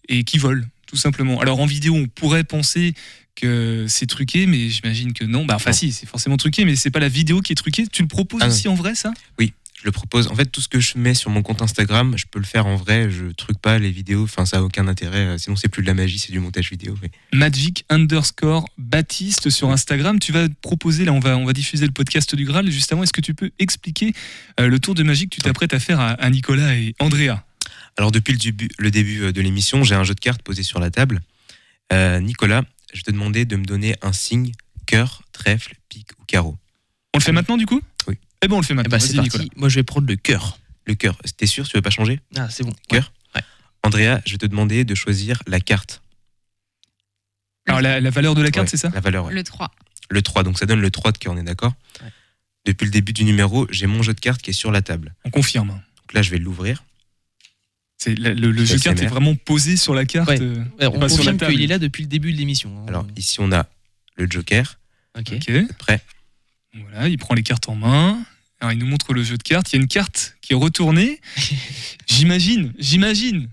et qui vole tout simplement. Alors en vidéo, on pourrait penser que c'est truqué, mais j'imagine que non. Bah enfin Non. si, c'est forcément truqué, mais c'est pas la vidéo qui est truquée. Tu le proposes Ah non. aussi en vrai, ça? Je le propose. En fait, tout ce que je mets sur mon compte Instagram, je peux le faire en vrai. Je truque pas les vidéos. Enfin, ça a aucun intérêt. Euh, Sinon, c'est plus de la magie, c'est du montage vidéo. Magic underscore Baptiste sur Instagram. Tu vas proposer, là, on va, on va diffuser le podcast du Graal. Juste avant, est-ce que tu peux expliquer euh, le tour de magie que tu t'apprêtes à faire à, à Nicolas et Andrea? Alors, depuis le début, le début euh, de l'émission, j'ai un jeu de cartes posé sur la table. Euh, Nicolas, je te demandais de me donner un signe cœur, trèfle, pique ou carreau. On le fait maintenant, du coup? Oui. Eh ben, on le fait Eh maintenant. ben, c'est parti. Nicolas. Moi, je vais prendre le cœur. Le cœur, t'es sûr? Tu veux pas changer? Ah, c'est bon. Cœur? Ouais. Andrea, je vais te demander de choisir la carte. Alors, la, la valeur de la carte, Ouais, c'est ça? La valeur, ouais. Le 3. Le 3, donc ça donne le 3 de cœur, on est d'accord Ouais. Depuis le début du numéro, j'ai mon jeu de cartes qui est sur la table. On confirme. Donc là, je vais l'ouvrir. C'est la- le, le C'est jeu de carte ASMR. est vraiment posé sur la carte. Ouais. euh, Ouais, on confirme qu'il est là depuis le début de l'émission. hein. Alors ici, on a le joker. ok. Ok. Vous êtes prêts? Voilà, il prend les cartes en main. Alors, il nous montre le jeu de cartes. Il y a une carte qui est retournée. *laughs* j'imagine, j'imagine.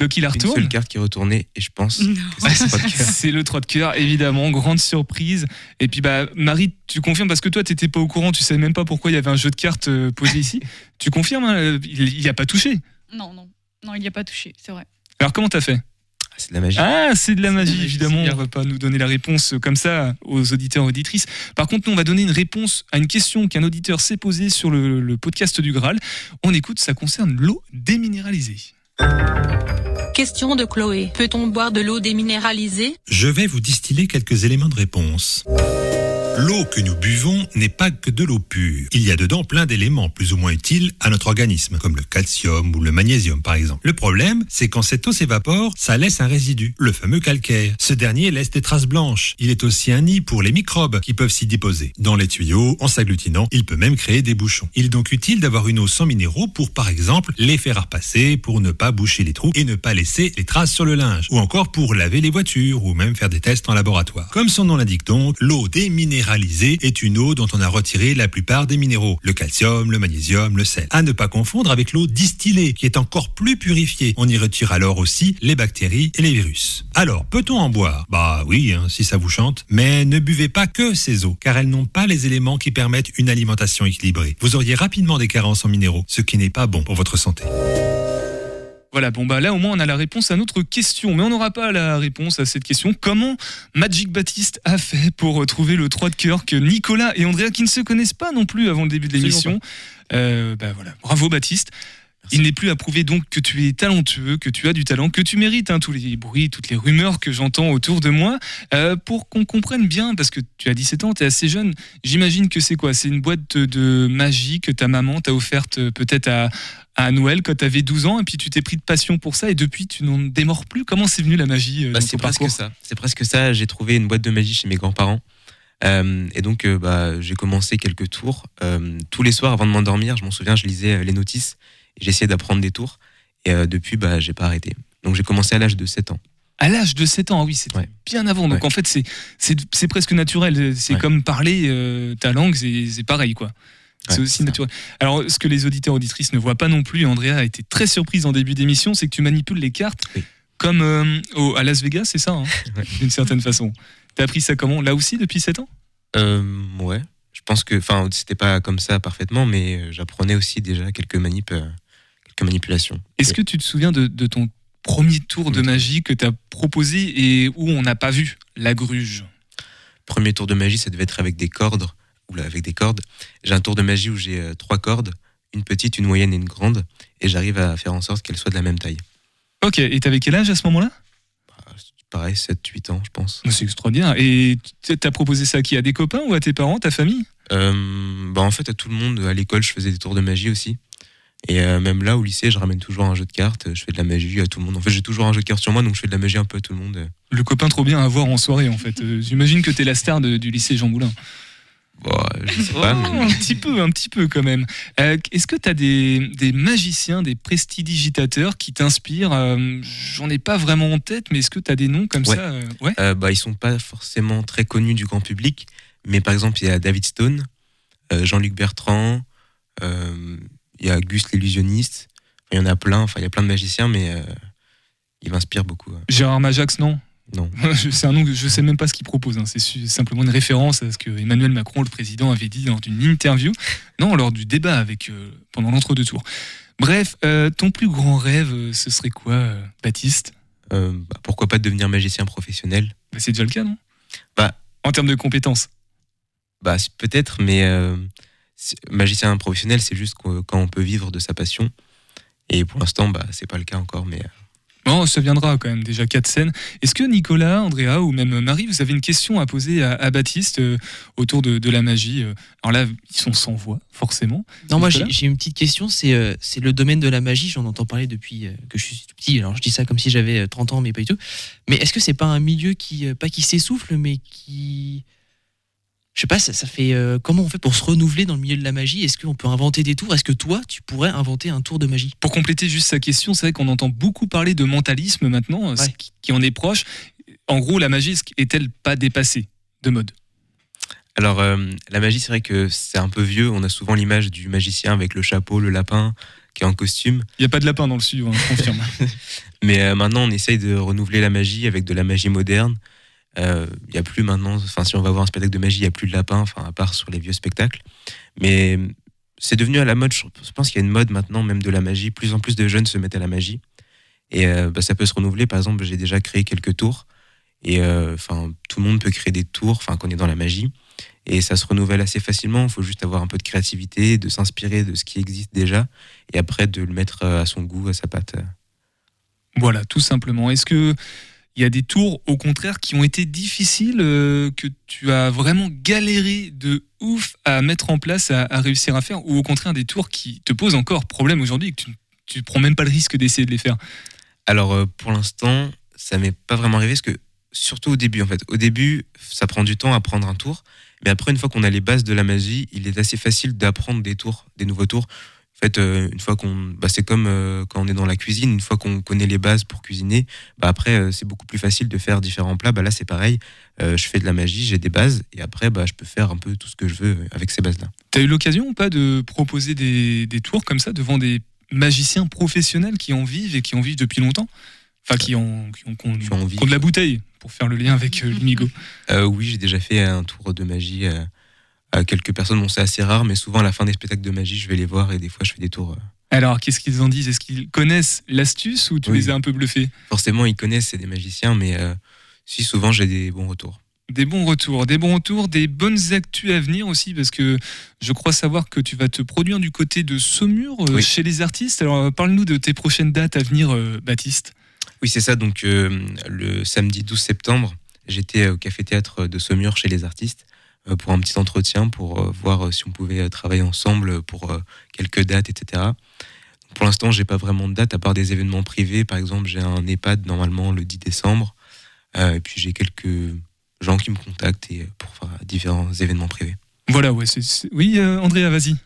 Donc, il la Une retourne. seule carte qui est retournée et je pense Non. que c'est le 3 de cœur. *laughs* C'est le 3 de cœur, évidemment, grande surprise. Et puis, bah, Marie, tu confirmes parce que toi, t'étais pas au courant, tu savais même pas pourquoi il y avait un jeu de cartes euh, posé ici. *laughs* Tu confirmes, hein, il n'y a pas touché. Non, non. Non, il n'y a pas touché, c'est vrai. Alors, comment t'as fait? Ah, C'est de la magie. Ah, c'est de la magie, magie, évidemment. On va pas nous donner la réponse euh, comme ça aux auditeurs et auditrices. Par contre, nous, on va donner une réponse à une question qu'un auditeur s'est posée sur le, le podcast du Graal. On écoute, ça concerne l'eau déminéralisée. Question de Chloé. Peut-on boire de l'eau déminéralisée? Je vais vous distiller quelques éléments de réponse. L'eau que nous buvons n'est pas que de l'eau pure. Il y a dedans plein d'éléments plus ou moins utiles à notre organisme, comme le calcium ou le magnésium par exemple. Le problème, c'est quand cette eau s'évapore, ça laisse un résidu, le fameux calcaire. Ce dernier laisse des traces blanches. Il est aussi un nid pour les microbes qui peuvent s'y déposer. Dans les tuyaux, en s'agglutinant, il peut même créer des bouchons. Il est donc utile d'avoir une eau sans minéraux pour par exemple les faire repasser, pour ne pas boucher les trous et ne pas laisser les traces sur le linge, ou encore pour laver les voitures ou même faire des tests en laboratoire. Comme son nom l'indique donc, l'eau déminéralisée est une eau dont on a retiré la plupart des minéraux, le calcium, le magnésium, le sel. À ne pas confondre avec l'eau distillée, qui est encore plus purifiée. On y retire alors aussi les bactéries et les virus. Alors, peut-on en boire? Bah oui, hein, si ça vous chante. Mais ne buvez pas que ces eaux, car elles n'ont pas les éléments qui permettent une alimentation équilibrée. Vous auriez rapidement des carences en minéraux, ce qui n'est pas bon pour votre santé. Voilà, bon bah là au moins on a la réponse à notre question, mais on n'aura pas la réponse à cette question. Comment Magic Baptiste a fait pour trouver le 3 de cœur que Nicolas et Andrea, qui ne se connaissent pas non plus avant le début de l'émission, euh, bah voilà, bravo Baptiste. Il n'est plus à prouver donc que tu es talentueux, que tu as du talent, que tu mérites hein, tous les bruits, toutes les rumeurs que j'entends autour de moi. Euh, pour qu'on comprenne bien, parce que tu as 17 ans, tu es assez jeune, j'imagine que c'est quoi? C'est une boîte de, magie que ta maman t'a offerte euh, peut-être à, à Noël quand tu avais 12 ans, et puis tu t'es pris de passion pour ça, et depuis tu n'en démords plus. Comment c'est venu la magie euh, Bah, c'est presque ça. C'est presque ça. J'ai trouvé une boîte de magie chez mes grands-parents. Euh, et donc, bah, j'ai commencé quelques tours. Tous les soirs, avant de m'endormir, je m'en souviens, je lisais les notices. J'essayais d'apprendre des tours. Et euh, depuis, bah, j'ai pas arrêté. Donc, j'ai commencé à l'âge de 7 ans. À l'âge de 7 ans, ah oui, Ouais. bien avant. Donc Ouais. en fait, c'est- c'est c'est presque naturel. C'est Ouais. comme parler euh, ta langue, c'est c'est pareil, quoi. C'est aussi c'est ça. naturel. Alors, ce que les auditeurs auditrices ne voient pas non plus, Andrea a été très surprise en début d'émission, c'est que tu manipules les cartes Oui. comme euh, au- à Las Vegas, c'est ça, hein, *laughs* d'une certaine façon. T'as appris ça comment? Là aussi, depuis 7 ans? Euh, ouais. Je pense que, enfin, c'était pas comme ça parfaitement, mais j'apprenais aussi déjà quelques manip, quelques manipulations. Est-ce que tu te souviens de, de ton premier tour de magie que tu as proposé et où on n'a pas vu la gruge? Premier tour de magie, ça devait être avec des cordes. Ou là, avec des cordes. J'ai un tour de magie où j'ai euh, trois cordes, une petite, une moyenne et une grande, et j'arrive à faire en sorte qu'elles soient de la même taille. Ok, et t'avais quel âge à ce moment-là? Bah, Pareil, 7-8 ans, je pense. C'est extraordinaire. Et t'as proposé ça à qui? À des copains ou à tes parents, ta famille? Euh, bah, en fait, à tout le monde, à l'école, je faisais des tours de magie aussi. Et euh, même là, au lycée, je ramène toujours un jeu de cartes, je fais de la magie à tout le monde. En fait, j'ai toujours un jeu de cartes sur moi, donc je fais de la magie un peu à tout le monde. Le copain trop bien à voir en soirée, en fait. Euh, J'imagine que t'es la star de- du lycée Jean Moulin. Bon, euh, je sais pas, Oh, un petit peu, un petit peu quand même. Euh, Est-ce que tu as des, des magiciens, des prestidigitateurs qui t'inspirent? Euh, J'en ai pas vraiment en tête, mais est-ce que tu as des noms comme Ouais. ça Ouais? euh, bah, ils sont pas forcément très connus du grand public. Mais par exemple, il y a David Stone, Jean-Luc Bertrand, il y a Gus l'illusionniste. Il y en a plein, enfin, il y a plein de magiciens, mais euh, ils m'inspirent beaucoup. ouais. Gérard Majax, non Non. *laughs* c'est un nom que je sais même pas ce qu'il propose. hein. C'est simplement une référence à ce que Emmanuel Macron, le président, avait dit dans une interview. Non, lors du débat avec euh, pendant l'entre-deux tours. Bref, euh, ton plus grand rêve, ce serait quoi, Baptiste? Bah, pourquoi pas devenir magicien professionnel? Bah, C'est déjà le cas, non? Bah, En termes de compétences? bah peut-être, mais magicien professionnel, c'est juste quand on peut vivre de sa passion. Et pour l'instant, bah, c'est pas le cas encore, mais euh, Bon, ça viendra quand même, déjà quatre scènes. Est-ce que Nicolas, Andrea ou même Marie, vous avez une question à poser à, à Baptiste euh, autour de, de la magie euh? Alors là, ils sont sans voix, forcément. Non, moi Nicolas j'ai j'ai une petite question, c'est euh, le domaine de la magie, j'en entends parler depuis euh, que je suis tout petit, alors je dis ça comme si j'avais euh, 30 ans, mais pas du tout. Mais est-ce que c'est pas un milieu qui, euh, pas qui s'essouffle, mais qui... Je sais pas, ça, ça fait... euh, comment on fait pour se renouveler dans le milieu de la magie? Est-ce qu'on peut inventer des tours? Est-ce que toi, tu pourrais inventer un tour de magie? Pour compléter juste sa question, c'est vrai qu'on entend beaucoup parler de mentalisme maintenant, euh, qui, qui en est proche. En gros, la magie est-elle pas dépassée de mode? Alors, euh, la magie, c'est vrai que c'est un peu vieux. On a souvent l'image du magicien avec le chapeau, le lapin, qui est en costume. Il n'y a pas de lapin dans le studio, hein, je confirme. *laughs* Mais euh, maintenant, on essaye de renouveler la magie avec de la magie moderne. Euh, Il n'y a plus maintenant, enfin, si on va voir un spectacle de magie, il n'y a plus de lapin, enfin, à part sur les vieux spectacles. Mais euh, c'est devenu à la mode. Je pense qu'il y a une mode maintenant, même de la magie. Plus en plus de jeunes se mettent à la magie. Et euh, bah, ça peut se renouveler. Par exemple, j'ai déjà créé quelques tours. Et euh, enfin, tout le monde peut créer des tours, enfin, quand on est dans la magie. Et ça se renouvelle assez facilement. Il faut juste avoir un peu de créativité, de s'inspirer de ce qui existe déjà, et après de le mettre euh, à son goût, à sa patte. Voilà, tout simplement. Est-ce que il y a des tours, au contraire, qui ont été difficiles, euh, que tu as vraiment galéré de ouf à mettre en place, à, réussir à faire, ou au contraire des tours qui te posent encore problème aujourd'hui et que tu tu prends même pas le risque d'essayer de les faire Alors euh, pour l'instant, ça m'est pas vraiment arrivé parce que surtout au début en fait. Au début, ça prend du temps à apprendre un tour, mais après une fois qu'on a les bases de la magie, il est assez facile d'apprendre des tours, des nouveaux tours. Fait, euh, une fois qu'on, bah, c'est comme euh, quand on est dans la cuisine, une fois qu'on connaît les bases pour cuisiner, bah après euh, c'est beaucoup plus facile de faire différents plats. Bah là c'est pareil, je fais de la magie, j'ai des bases et après bah je peux faire un peu tout ce que je veux avec ces bases là. T'as eu l'occasion ou pas de proposer des, des tours comme ça devant des magiciens professionnels qui en vivent et qui en vivent depuis longtemps? Enfin, qui ont, qui ont, qui ont- qui ont de la bouteille, pour faire le lien avec euh, l'Imigo. *laughs* Euh, oui, j'ai déjà fait un tour de magie euh, quelques personnes. Bon, c'est assez rare, mais souvent à la fin des spectacles de magie, je vais les voir et des fois je fais des tours. euh. Alors, qu'est-ce qu'ils en disent? Est-ce qu'ils connaissent l'astuce ou tu Oui. les as un peu bluffés? Forcément, ils connaissent, c'est des magiciens, mais euh, si souvent j'ai des bons retours. Des bons retours, des bons retours, des bonnes actus à venir aussi, parce que je crois savoir que tu vas te produire du côté de Saumur, euh, Oui. chez les artistes. Alors, euh, parle-nous de tes prochaines dates à venir, euh, Baptiste. Oui, c'est ça. Donc, euh, le samedi 12 septembre, j'étais au café-théâtre de Saumur chez les artistes euh, pour un petit entretien, pour euh, voir euh, si on pouvait euh, travailler ensemble pour euh, quelques dates, etc. Pour l'instant, j'ai pas vraiment de date, à part des événements privés. Par exemple, j'ai un EHPAD normalement le 10 décembre. Euh, et puis, j'ai quelques gens qui me contactent et, euh, pour faire différents événements privés. Voilà, ouais. c'est- c'est- Oui, euh, Andrea, vas-y.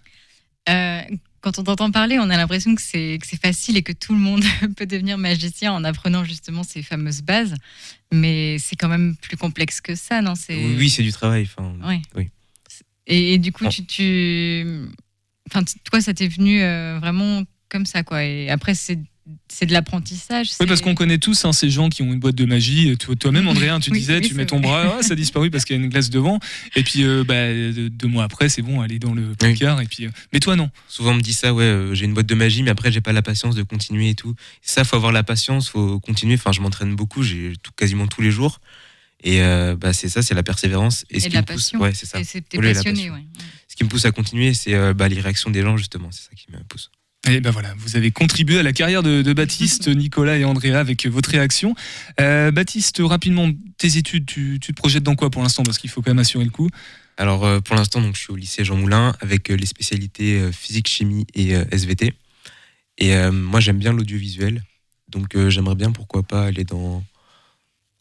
Euh, quand on t'entend parler, on a l'impression que c'est facile et que tout le monde *laughs* peut devenir magicien en apprenant justement ces fameuses bases. Mais c'est quand même plus complexe que ça, non? C'est Oui, oui, c'est du travail. Enfin, Ouais. oui. Et, et du coup, tu, tu... Enfin, toi, ça t'est venu euh, vraiment comme ça, quoi. Et après, c'est c'est de l'apprentissage. Oui, parce qu'on connaît tous hein, ces gens qui ont une boîte de magie. Toi- Toi-même, Andrea, tu Oui, disais, oui, tu mets ton vrai. bras, ah, ça a disparu parce qu'il y a une glace devant. Et puis, euh, bah, deux mois après, c'est bon, elle est dans le placard. Et puis, euh, mais toi, non. Souvent on me dit ça, ouais, euh, j'ai une boîte de magie, mais après j'ai pas la patience de continuer et tout. Ça, faut avoir la patience, faut continuer. Enfin, je m'entraîne beaucoup, j'ai quasiment tous les jours. Et euh, bah, c'est ça, c'est la persévérance. Et ce de qui la me pousse- passion. ouais, c'est ça. Et la passionné, passion. ouais. Ce qui me pousse à continuer, c'est euh, bah, les réactions des gens, justement. C'est ça qui me pousse. Et ben voilà, vous avez contribué à la carrière de, de Baptiste, *laughs* Nicolas et Andrea avec votre réaction. Euh, Baptiste, rapidement, tes études, tu, tu te projettes dans quoi pour l'instant? Parce qu'il faut quand même assurer le coup. Alors euh, pour l'instant, donc je suis au lycée Jean Moulin avec euh, les spécialités physique, chimie et SVT. Et moi, j'aime bien l'audiovisuel, donc j'aimerais bien, pourquoi pas, aller dans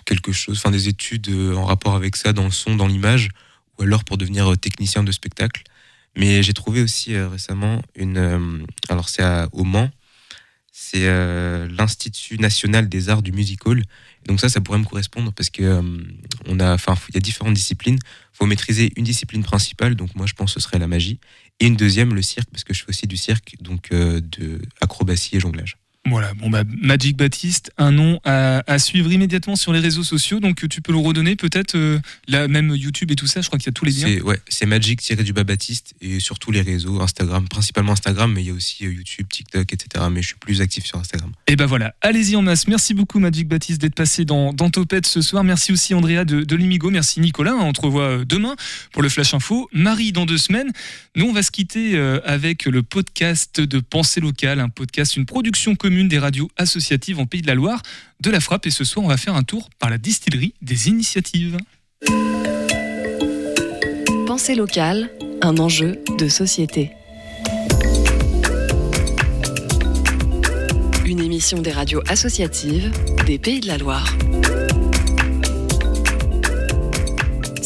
quelque chose, enfin des études en rapport avec ça, dans le son, dans l'image, ou alors pour devenir technicien de spectacle. Mais j'ai trouvé aussi euh, récemment une, euh, alors c'est au Mans, c'est euh, l'Institut national des arts du musical. Donc ça, ça pourrait me correspondre parce que il y a différentes disciplines. faut maîtriser une discipline principale, donc moi je pense que ce serait la magie, et une deuxième, le cirque, parce que je fais aussi du cirque, donc de acrobatie et jonglage. Voilà, bon bah Magic Baptiste, un nom à, à suivre immédiatement sur les réseaux sociaux. Donc tu peux le redonner peut-être, euh, là même YouTube et tout ça. Je crois qu'il y a tous les liens. C'est ouais, c'est Magic du bas Baptiste et sur tous les réseaux, Instagram, principalement Instagram, mais il y a aussi euh, YouTube, TikTok, etc. Mais je suis plus actif sur Instagram. Et ben voilà, allez-y en masse. Merci beaucoup Magic Baptiste d'être passé dans, dans Topette ce soir. Merci aussi Andrea de, de Limigo. Merci Nicolas. On te revoit euh, demain pour le Flash Info. Marie dans deux semaines. Nous on va se quitter euh, avec le podcast de Pensée locale, un podcast, une production commune des radios associatives en Pays de la Loire de la Frappe. Et ce soir on va faire un tour par la distillerie des initiatives. Pensée locale, un enjeu de société. Une émission des radios associatives des Pays de la Loire.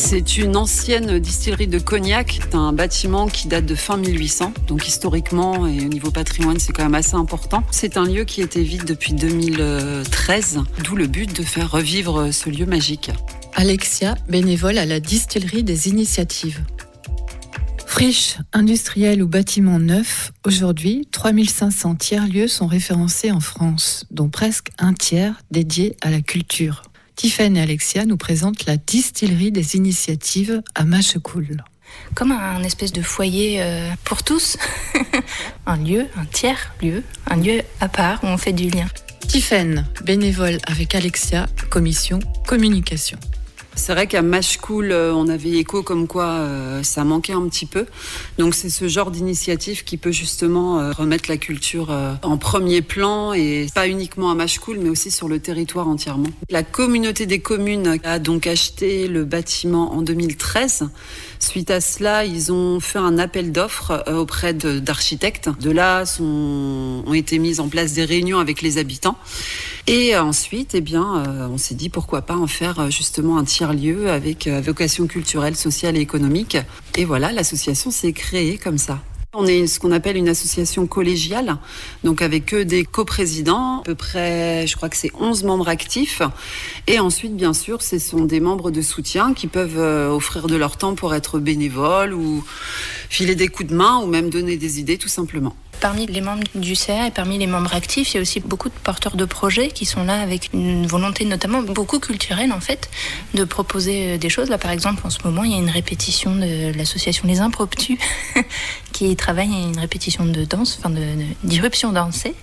C'est une ancienne distillerie de cognac, C'est un bâtiment qui date de fin 1800, donc historiquement et au niveau patrimoine c'est quand même assez important. C'est un lieu qui était vide depuis 2013, d'où le but de faire revivre ce lieu magique. Alexia, bénévole à la distillerie des initiatives. Friche, industrielle ou bâtiment neuf, aujourd'hui 3500 tiers-lieux sont référencés en France, dont presque un tiers dédiés à la culture. Tiffany et Alexia nous présentent la distillerie des initiatives à Machecoul. Comme un espèce de foyer euh, pour tous, *laughs* un lieu, un tiers lieu, un lieu à part où on fait du lien. Tiffen, bénévole avec Alexia, commission communication. C'est vrai qu'à Mashcool, euh, on avait écho comme quoi euh, ça manquait un petit peu. Donc c'est ce genre d'initiative qui peut justement euh, remettre la culture en premier plan et pas uniquement à Mashcool, mais aussi sur le territoire entièrement. La communauté des communes a donc acheté le bâtiment en 2013. Suite à cela, ils ont fait un appel d'offres euh, auprès d'architectes. De là ont été mises en place des réunions avec les habitants. Et ensuite, eh bien, euh, on s'est dit pourquoi pas en faire euh, justement un tiers-lieu avec euh, vocation culturelle, sociale et économique. Et voilà, l'association s'est créée comme ça. On est ce qu'on appelle une association collégiale, donc avec que des coprésidents, à peu près, je crois que c'est 11 membres actifs. Et ensuite, bien sûr, ce sont des membres de soutien qui peuvent euh, offrir de leur temps pour être bénévoles ou filer des coups de main ou même donner des idées tout simplement. Parmi les membres du CA et parmi les membres actifs, il y a aussi beaucoup de porteurs de projets qui sont là avec une volonté notamment beaucoup culturelle en fait de proposer euh, des choses. Là par exemple en ce moment il y a une répétition de l'association Les Impromptus *laughs* qui travaille à une répétition de danse, enfin d'irruption dansée.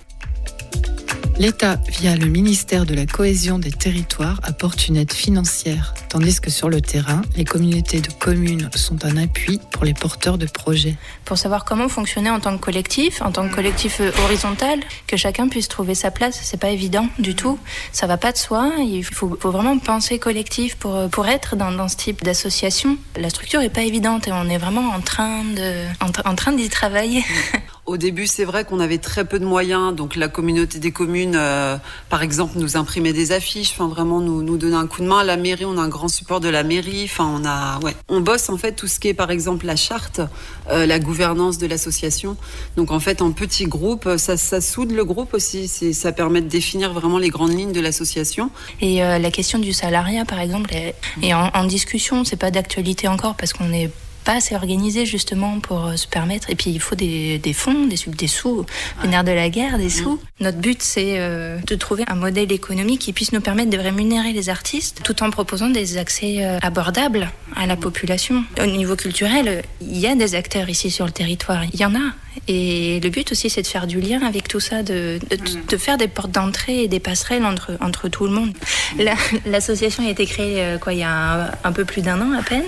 L'État, via le ministère de la Cohésion des Territoires, apporte une aide financière, tandis que sur le terrain, les communautés de communes sont un appui pour les porteurs de projets. pour savoir comment fonctionner en tant que collectif, en tant que collectif euh, horizontal, que chacun puisse trouver sa place. C'est pas évident du tout. Ça va pas de soi. Il faut, vraiment penser collectif pour, euh, être dans, ce type d'association. La structure est pas évidente et on est vraiment en train d'y travailler. *laughs* Au début, c'est vrai qu'on avait très peu de moyens, donc la communauté des communes, euh, par exemple, nous imprimait des affiches, enfin vraiment nous nous donnait un coup de main. La mairie, on a un grand support de la mairie, enfin on a, ouais, on bosse en fait tout ce qui est par exemple la charte, euh, la gouvernance de l'association. Donc en fait, en petits groupes, ça, ça soude le groupe aussi, ça permet de définir vraiment les grandes lignes de l'association. Et euh, la question du salariat, par exemple, est, est en, en discussion. C'est pas d'actualité encore parce qu'on n'est pas assez organisé justement pour euh, se permettre. Et puis il faut des, des fonds, des, sous, le nerf de la guerre, des sous. Notre but, c'est euh, de trouver un modèle économique qui puisse nous permettre de rémunérer les artistes tout en proposant des accès euh, abordables à la population. Au niveau culturel, il y a des acteurs ici sur le territoire. Il y en a. Et le but aussi, c'est de faire du lien avec tout ça, de, de, de faire des portes d'entrée et des passerelles entre, entre tout le monde. La- L'association a été créée euh, quoi, il y a un, un peu plus d'un an à peine.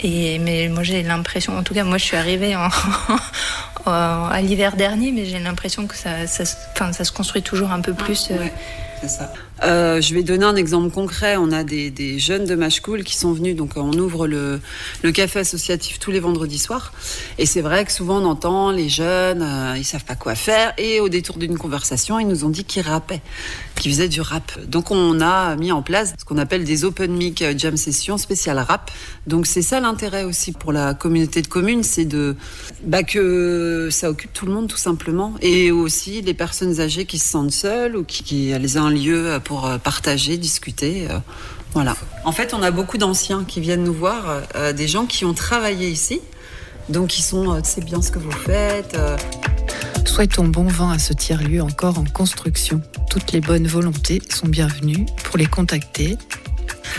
Et, mais moi, j'ai l'impression, en tout cas, moi, je suis arrivée en, *laughs* à l'hiver dernier, mais j'ai l'impression que ça, ça, se- enfin, ça se construit toujours un peu plus. euh, C'est ça. Euh, je vais donner un exemple concret. On a des, jeunes de Mashcool qui sont venus. Donc, on ouvre le, café associatif tous les vendredis soirs. Et c'est vrai que souvent, on entend les jeunes, euh, ils savent pas quoi faire. Et au détour d'une conversation, ils nous ont dit qu'ils rappaient, qu'ils faisaient du rap. Donc, on a mis en place ce qu'on appelle des open mic jam sessions spéciales rap. Donc, c'est ça l'intérêt aussi pour la communauté de communes, c'est de bah, que ça occupe tout le monde tout simplement. Et aussi les personnes âgées qui se sentent seules ou qui, qui elles ont un lieu pour euh, partager, discuter. euh, voilà. En fait, on a beaucoup d'anciens qui viennent nous voir, euh, des gens qui ont travaillé ici. Donc, ils sont, c'est bien ce que vous faites. Souhaitons bon vent à ce tiers-lieu encore en construction. Toutes les bonnes volontés sont bienvenues pour les contacter.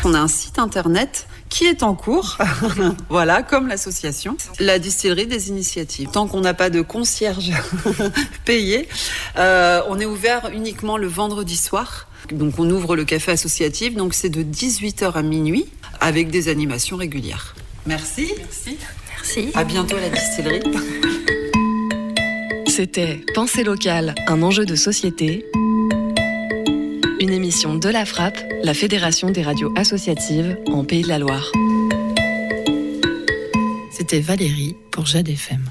On a un site internet qui est en cours, *laughs* voilà, comme l'association, la distillerie des initiatives. Tant qu'on n'a pas de concierge *laughs* payé, euh, on est ouvert uniquement le vendredi soir. Donc on ouvre le café associatif, donc c'est de 18h à minuit, avec des animations régulières. Merci. Merci. Merci. À bientôt à la distillerie. C'était Pensée locale, un enjeu de société. Une émission de la Frappe, la Fédération des radios associatives en Pays de la Loire. C'était Valérie pour Jade FM.